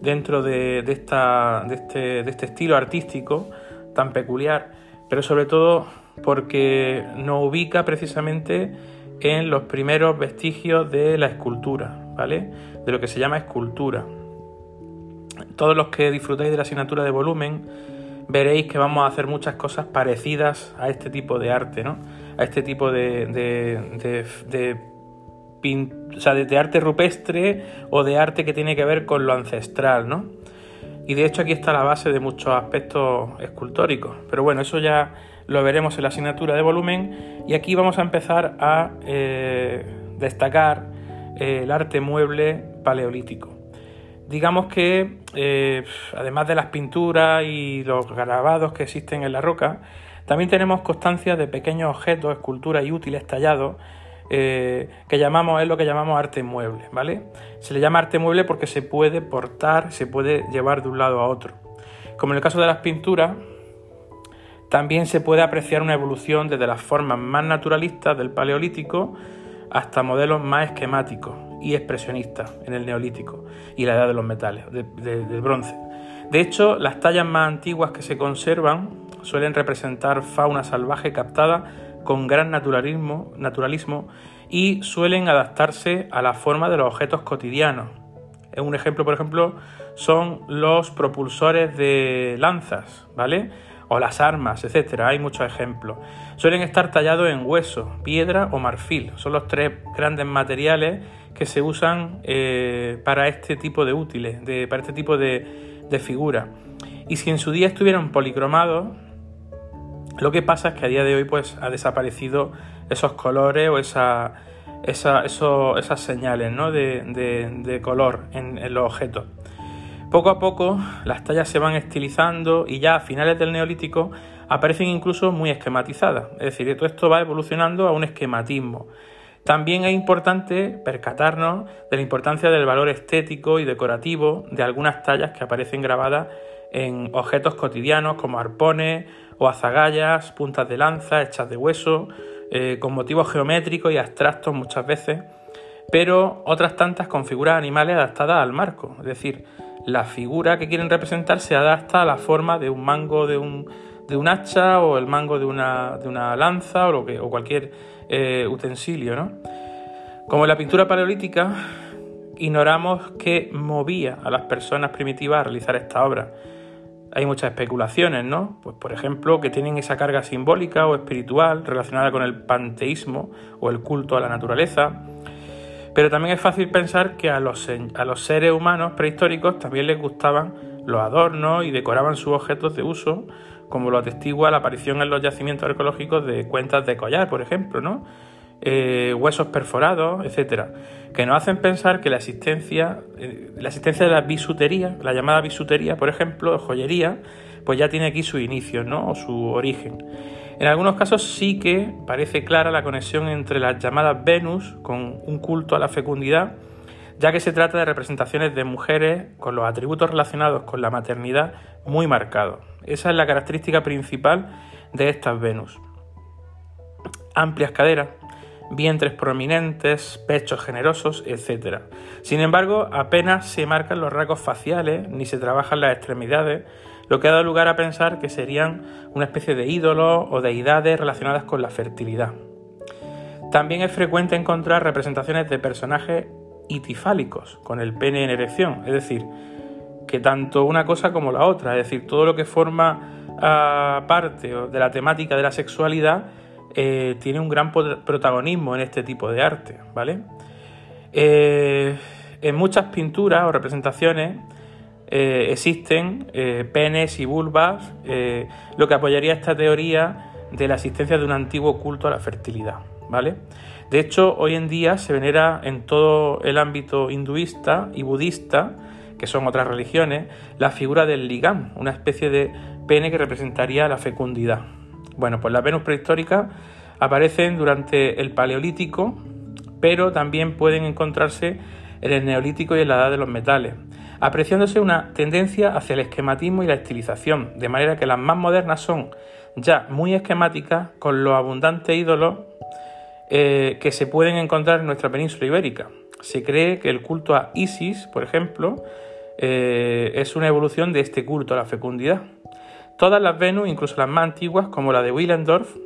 dentro de, esta, este, de, este, estilo artístico tan peculiar, pero sobre todo porque nos ubica precisamente en los primeros vestigios de la escultura, ¿vale? De lo que se llama escultura. Todos los que disfrutáis de la asignatura de volumen veréis que vamos a hacer muchas cosas parecidas a este tipo de arte, ¿no? A este tipo de, de sea, de, arte rupestre o de arte que tiene que ver con lo ancestral, ¿no? Y de hecho aquí está la base de muchos aspectos escultóricos. Pero bueno, eso ya lo veremos en la asignatura de volumen. Y aquí vamos a empezar a eh, destacar eh, el arte mueble paleolítico. Digamos que eh, además de las pinturas y los grabados que existen en la roca, también tenemos constancia de pequeños objetos, esculturas y útiles tallados eh, que llamamos, es lo que llamamos arte mueble, ¿vale? Se le llama arte mueble porque se puede portar, se puede llevar de un lado a otro. Como en el caso de las pinturas, también se puede apreciar una evolución desde las formas más naturalistas del Paleolítico hasta modelos más esquemáticos y expresionistas en el Neolítico y la edad de los metales, del bronce. De hecho, las tallas más antiguas que se conservan suelen representar fauna salvaje captada con gran naturalismo, y suelen adaptarse a la forma de los objetos cotidianos. Un ejemplo, por ejemplo, son los propulsores de lanzas, ¿vale? O las armas, etcétera. Hay muchos ejemplos. Suelen estar tallados en hueso, piedra o marfil. Son los tres grandes materiales que se usan eh, para este tipo de útiles, de, para este tipo de, de figuras. Y si en su día estuvieran policromados, lo que pasa es que a día de hoy pues ha desaparecido esos colores o esa, esas señales ¿no? de, color en, los objetos. Poco a poco las tallas se van estilizando y ya a finales del neolítico aparecen incluso muy esquematizadas. Es decir, todo esto va evolucionando a un esquematismo. También es importante percatarnos de la importancia del valor estético y decorativo de algunas tallas que aparecen grabadas en objetos cotidianos como arpones o azagallas, puntas de lanza hechas de hueso, eh, con motivos geométricos y abstractos muchas veces, pero otras tantas con figuras animales adaptadas al marco, es decir, la figura que quieren representar se adapta a la forma de un mango de un, de un hacha o el mango de una, de una lanza o, lo que, o cualquier eh, utensilio. ¿no? Como en la pintura paleolítica, ignoramos qué movía a las personas primitivas a realizar esta obra. Hay muchas especulaciones, ¿no? Pues por ejemplo, que tienen esa carga simbólica o espiritual relacionada con el panteísmo o el culto a la naturaleza. Pero también es fácil pensar que a los, a los seres humanos prehistóricos también les gustaban los adornos y decoraban sus objetos de uso, como lo atestigua la aparición en los yacimientos arqueológicos de cuentas de collar, por ejemplo, ¿no? Eh, huesos perforados, etcétera, que nos hacen pensar que la existencia, eh, la existencia de la bisutería, la llamada bisutería, por ejemplo, joyería, pues ya tiene aquí su inicio, ¿no? O su origen. En algunos casos sí que parece clara la conexión entre las llamadas Venus con un culto a la fecundidad, ya que se trata de representaciones de mujeres con los atributos relacionados con la maternidad muy marcados. Esa es la característica principal de estas Venus. Amplias caderas, vientres prominentes, pechos generosos, etc. Sin embargo, apenas se marcan los rasgos faciales ni se trabajan las extremidades, lo que ha dado lugar a pensar que serían una especie de ídolos o deidades relacionadas con la fertilidad. También es frecuente encontrar representaciones de personajes itifálicos, con el pene en erección, es decir, que tanto una cosa como la otra, es decir, todo lo que forma ah, parte de la temática de la sexualidad eh, tiene un gran protagonismo en este tipo de arte, ¿vale? Eh, en muchas pinturas o representaciones eh, existen penes y vulvas, lo que apoyaría esta teoría de la existencia de un antiguo culto a la fertilidad, ¿vale? De hecho, hoy en día se venera en todo el ámbito hinduista y budista, que son otras religiones, la figura del ligam, una especie de pene que representaría la fecundidad, bueno, pues las Venus prehistóricas aparecen durante el Paleolítico, pero también pueden encontrarse en el Neolítico y en la Edad de los Metales, apreciándose una tendencia hacia el esquematismo y la estilización, de manera que las más modernas son ya muy esquemáticas con los abundantes ídolos eh, que se pueden encontrar en nuestra península ibérica. Se cree que el culto a Isis, por ejemplo, eh, es una evolución de este culto a la fecundidad. Todas las Venus, incluso las más antiguas, como la de Willendorf,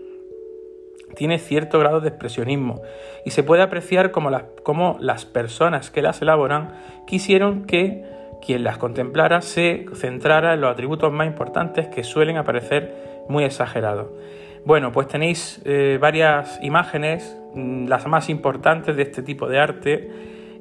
tiene cierto grado de expresionismo y se puede apreciar como las, como las personas que las elaboran quisieron que quien las contemplara se centrara en los atributos más importantes que suelen aparecer muy exagerados. Bueno, pues tenéis eh, varias imágenes, mm, las más importantes de este tipo de arte,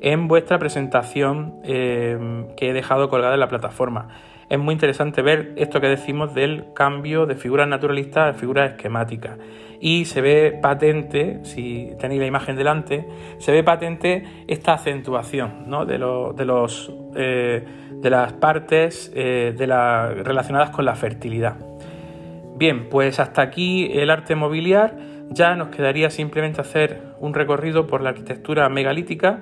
en vuestra presentación eh, que he dejado colgada en la plataforma es muy interesante ver esto que decimos del cambio de figuras naturalistas a figuras esquemáticas. Y se ve patente, si tenéis la imagen delante, se ve patente esta acentuación de, los, eh, de las partes eh, de relacionadas con la fertilidad. Bien, pues hasta aquí el arte mobiliar. Ya nos quedaría simplemente hacer un recorrido por la arquitectura megalítica.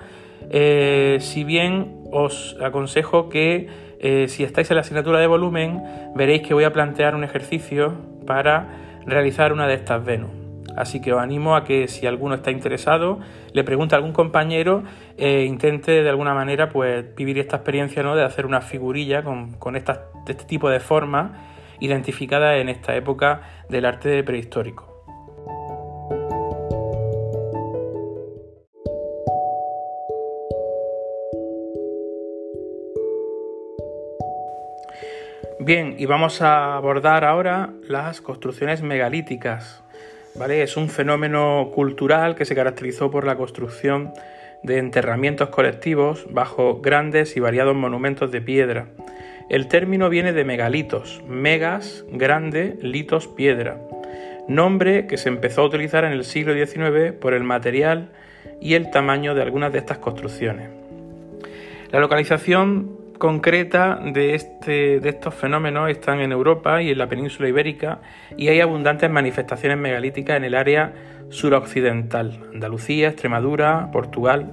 Eh, si bien os aconsejo que eh, si estáis en la asignatura de volumen, veréis que voy a plantear un ejercicio para realizar una de estas Venus. Así que os animo a que si alguno está interesado, le pregunte a algún compañero e intente de alguna manera pues, vivir esta experiencia ¿no? de hacer una figurilla con, con este tipo de formas identificadas en esta época del arte prehistórico. Bien, y vamos a abordar ahora las construcciones megalíticas. ¿vale? Es un fenómeno cultural que se caracterizó por la construcción de enterramientos colectivos bajo grandes y variados monumentos de piedra. El término viene de megalitos, megas, grande, litos, piedra, nombre que se empezó a utilizar en el siglo XIX por el material y el tamaño de algunas de estas construcciones. La localización concreta de, este, de estos fenómenos están en Europa y en la península ibérica y hay abundantes manifestaciones megalíticas en el área suroccidental, Andalucía, Extremadura, Portugal.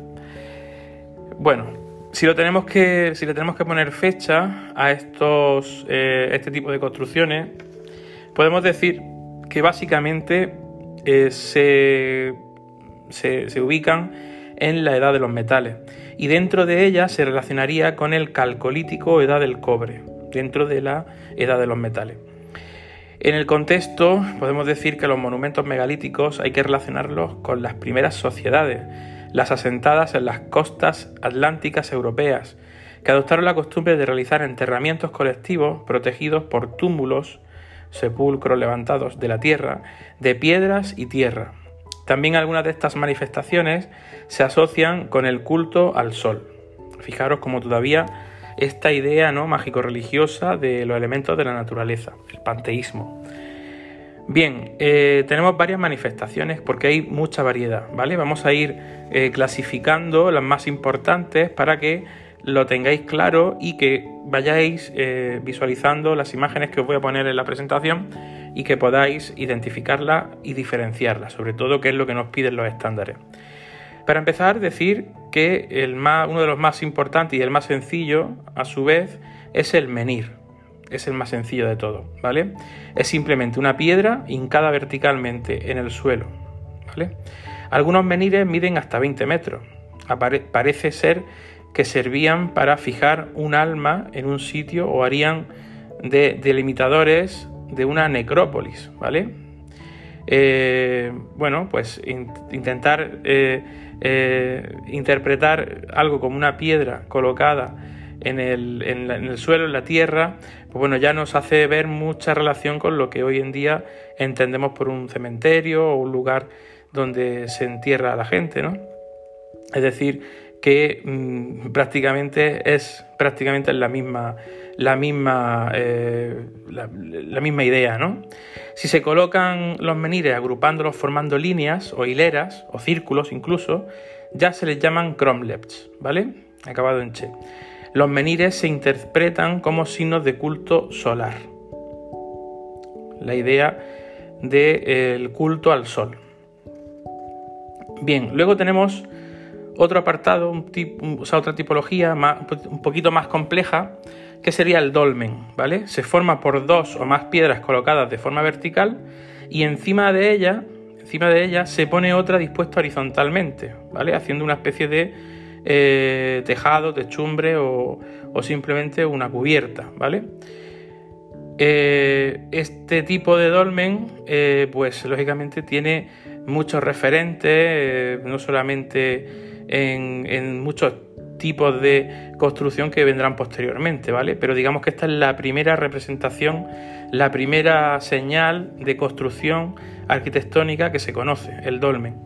Bueno, si, lo tenemos que, si le tenemos que poner fecha a estos, eh, este tipo de construcciones, podemos decir que básicamente eh, se, se ubican en la edad de los metales y dentro de ella se relacionaría con el calcolítico o edad del cobre, dentro de la edad de los metales. En el contexto podemos decir que los monumentos megalíticos hay que relacionarlos con las primeras sociedades, las asentadas en las costas atlánticas europeas, que adoptaron la costumbre de realizar enterramientos colectivos protegidos por túmulos, sepulcros levantados de la tierra, de piedras y tierra, también algunas de estas manifestaciones se asocian con el culto al sol. Fijaros como todavía esta idea ¿no? mágico-religiosa de los elementos de la naturaleza, el panteísmo. Bien, eh, tenemos varias manifestaciones porque hay mucha variedad, ¿vale? Vamos a ir eh, clasificando las más importantes para que lo tengáis claro y que vayáis eh, visualizando las imágenes que os voy a poner en la presentación y que podáis identificarla y diferenciarla, sobre todo qué es lo que nos piden los estándares. Para empezar, decir que el más, uno de los más importantes y el más sencillo, a su vez, es el menir. Es el más sencillo de todo, ¿vale? Es simplemente una piedra hincada verticalmente en el suelo. Algunos menires miden hasta 20 metros. parece ser que servían para fijar un alma en un sitio o harían de delimitadores de una necrópolis, ¿vale? Eh, bueno, pues intentar eh, eh, interpretar algo como una piedra colocada en el, en el, suelo, en la tierra, pues bueno, ya nos hace ver mucha relación con lo que hoy en día entendemos por un cementerio o un lugar donde se entierra a la gente, ¿no? Es decir, que mm, prácticamente es prácticamente la misma la misma eh, la, misma idea ¿no? si se colocan los menires agrupándolos formando líneas o hileras o círculos incluso ya se les llaman cromlechs ¿vale? acabado en che los menires se interpretan como signos de culto solar la idea del culto al sol bien luego tenemos otro apartado, otra tipología un poquito más compleja, que sería el dolmen, ¿vale? Se forma por dos o más piedras colocadas de forma vertical y encima de ella, encima de ella se pone otra dispuesta horizontalmente, ¿vale? Haciendo una especie de eh, tejado, techumbre o, o simplemente una cubierta, ¿vale? Eh, este tipo de dolmen, eh, pues lógicamente tiene muchos referentes, no solamente en, muchos tipos de construcción que vendrán posteriormente, ¿vale? Pero digamos que esta es la primera representación, la primera señal de construcción arquitectónica que se conoce, el dolmen.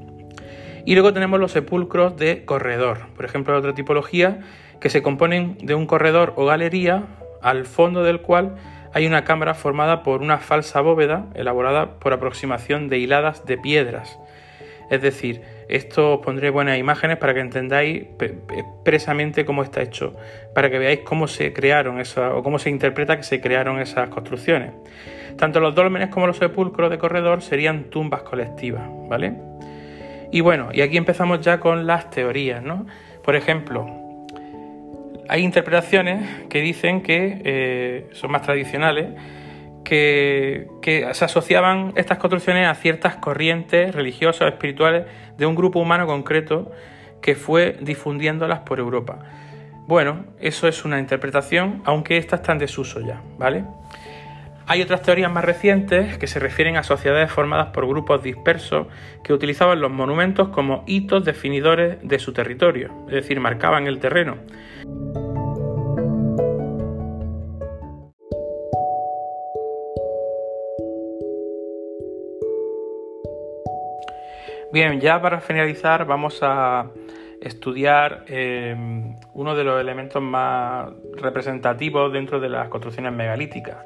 Y luego tenemos los sepulcros de corredor, por ejemplo, otra tipología que se componen de un corredor o galería al fondo del cual hay una cámara formada por una falsa bóveda elaborada por aproximación de hiladas de piedras. Es decir, esto os pondré buenas imágenes para que entendáis expresamente cómo está hecho, para que veáis cómo se crearon esas, o cómo se interpreta que se crearon esas construcciones. Tanto los dólmenes como los sepulcros de corredor serían tumbas colectivas, ¿vale? Y bueno, y aquí empezamos ya con las teorías, ¿no? Por ejemplo, hay interpretaciones que dicen que eh, son más tradicionales, que, se asociaban estas construcciones a ciertas corrientes religiosas o espirituales de un grupo humano concreto que fue difundiéndolas por Europa. Bueno, eso es una interpretación, aunque esta está en desuso ya, ¿vale? Hay otras teorías más recientes que se refieren a sociedades formadas por grupos dispersos que utilizaban los monumentos como hitos definidores de su territorio, es decir, marcaban el terreno. Bien, ya para finalizar vamos a estudiar eh, uno de los elementos más representativos dentro de las construcciones megalíticas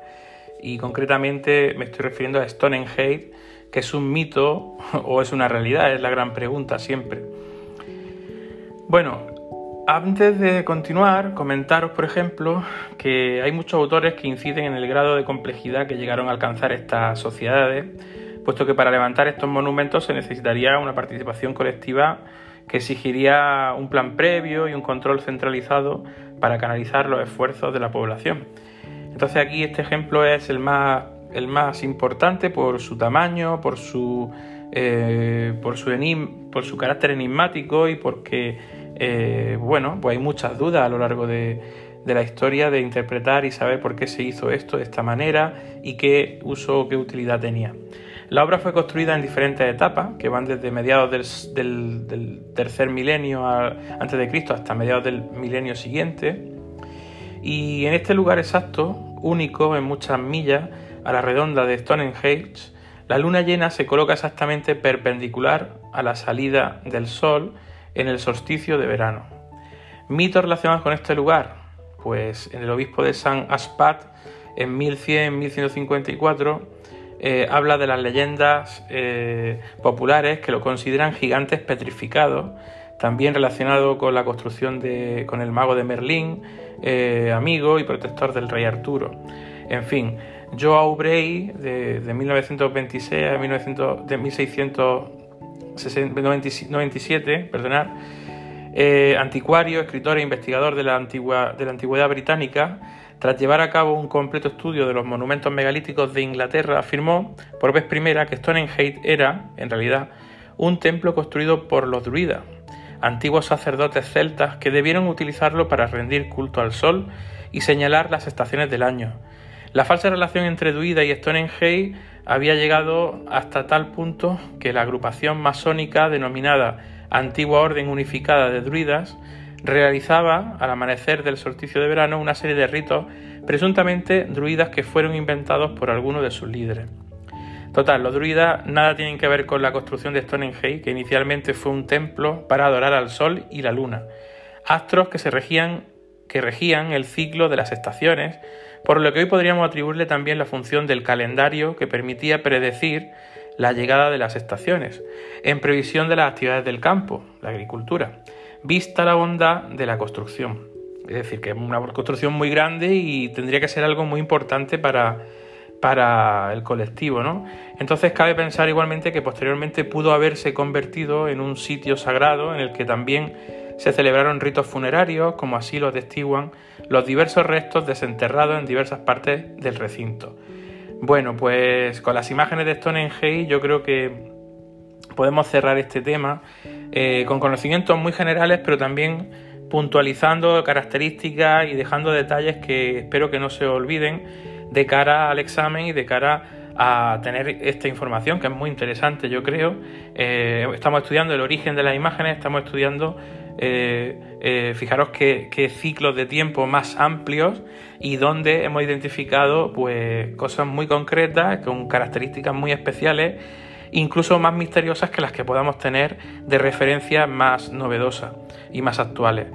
y concretamente me estoy refiriendo a Stonehenge, que es un mito o es una realidad, es la gran pregunta siempre. Bueno, Antes de continuar, comentaros, por ejemplo, que hay muchos autores que inciden en el grado de complejidad que llegaron a alcanzar estas sociedades, puesto que para levantar estos monumentos se necesitaría una participación colectiva que exigiría un plan previo y un control centralizado para canalizar los esfuerzos de la población. Entonces aquí este ejemplo es el más, el más importante por su tamaño, por su, eh, por, su carácter enigmático y porque eh, bueno, pues hay muchas dudas a lo largo de, la historia de interpretar y saber por qué se hizo esto de esta manera y qué uso o qué utilidad tenía. La obra fue construida en diferentes etapas, que van desde mediados del, tercer milenio antes de Cristo hasta mediados del milenio siguiente. Y en este lugar exacto, único en muchas millas, a la redonda de Stonehenge, la luna llena se coloca exactamente perpendicular a la salida del sol en el solsticio de verano. Mitos relacionados con este lugar, pues en el obispo de San Aspat, en 1100-1154, eh, habla de las leyendas eh, populares que lo consideran gigantes petrificados, también relacionado con la construcción de, con el mago de Merlín, eh, amigo y protector del rey Arturo. En fin, Joao Brey, de, 1926 a 1900, de 1600 97, perdonar, eh, anticuario, escritor e investigador de la, antigua, de la antigüedad británica, tras llevar a cabo un completo estudio de los monumentos megalíticos de Inglaterra, afirmó por vez primera que Stonehenge era, en realidad, un templo construido por los druidas, antiguos sacerdotes celtas que debieron utilizarlo para rendir culto al sol y señalar las estaciones del año. La falsa relación entre druida y Stonehenge había llegado hasta tal punto que la agrupación masónica denominada Antigua Orden Unificada de Druidas realizaba, al amanecer del solsticio de verano, una serie de ritos presuntamente druidas que fueron inventados por alguno de sus líderes. Total, los druidas nada tienen que ver con la construcción de Stonehenge, que inicialmente fue un templo para adorar al sol y la luna, astros que se regían que regían el ciclo de las estaciones, por lo que hoy podríamos atribuirle también la función del calendario que permitía predecir la llegada de las estaciones, en previsión de las actividades del campo, la agricultura, vista la bondad de la construcción. Es decir, que es una construcción muy grande y tendría que ser algo muy importante para, para el colectivo, ¿no? Entonces cabe pensar igualmente que posteriormente pudo haberse convertido en un sitio sagrado en el que también se celebraron ritos funerarios, como así lo atestiguan los diversos restos desenterrados en diversas partes del recinto. Bueno, pues con las imágenes de Stonehenge yo creo que podemos cerrar este tema eh, con conocimientos muy generales, pero también puntualizando características y dejando detalles que espero que no se olviden de cara al examen y de cara a tener esta información que es muy interesante yo creo. Eh, estamos estudiando el origen de las imágenes, estamos estudiando eh, eh, fijaros qué, ciclos de tiempo más amplios y donde hemos identificado pues, cosas muy concretas, con características muy especiales, incluso más misteriosas que las que podamos tener de referencias más novedosas y más actuales.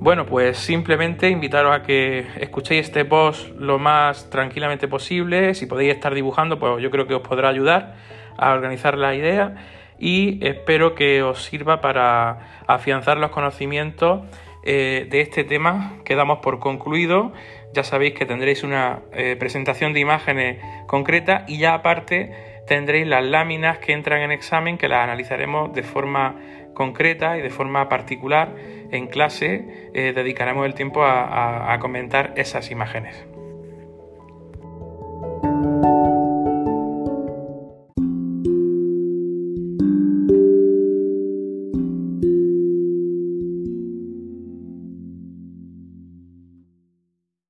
Bueno, pues simplemente invitaros a que escuchéis este post lo más tranquilamente posible. Si podéis estar dibujando, pues yo creo que os podrá ayudar a organizar la idea y espero que os sirva para afianzar los conocimientos eh, de este tema que damos por concluido. Ya sabéis que tendréis una eh, presentación de imágenes concreta y ya aparte tendréis las láminas que entran en examen que las analizaremos de forma concreta y de forma particular en clase eh, dedicaremos el tiempo a comentar esas imágenes.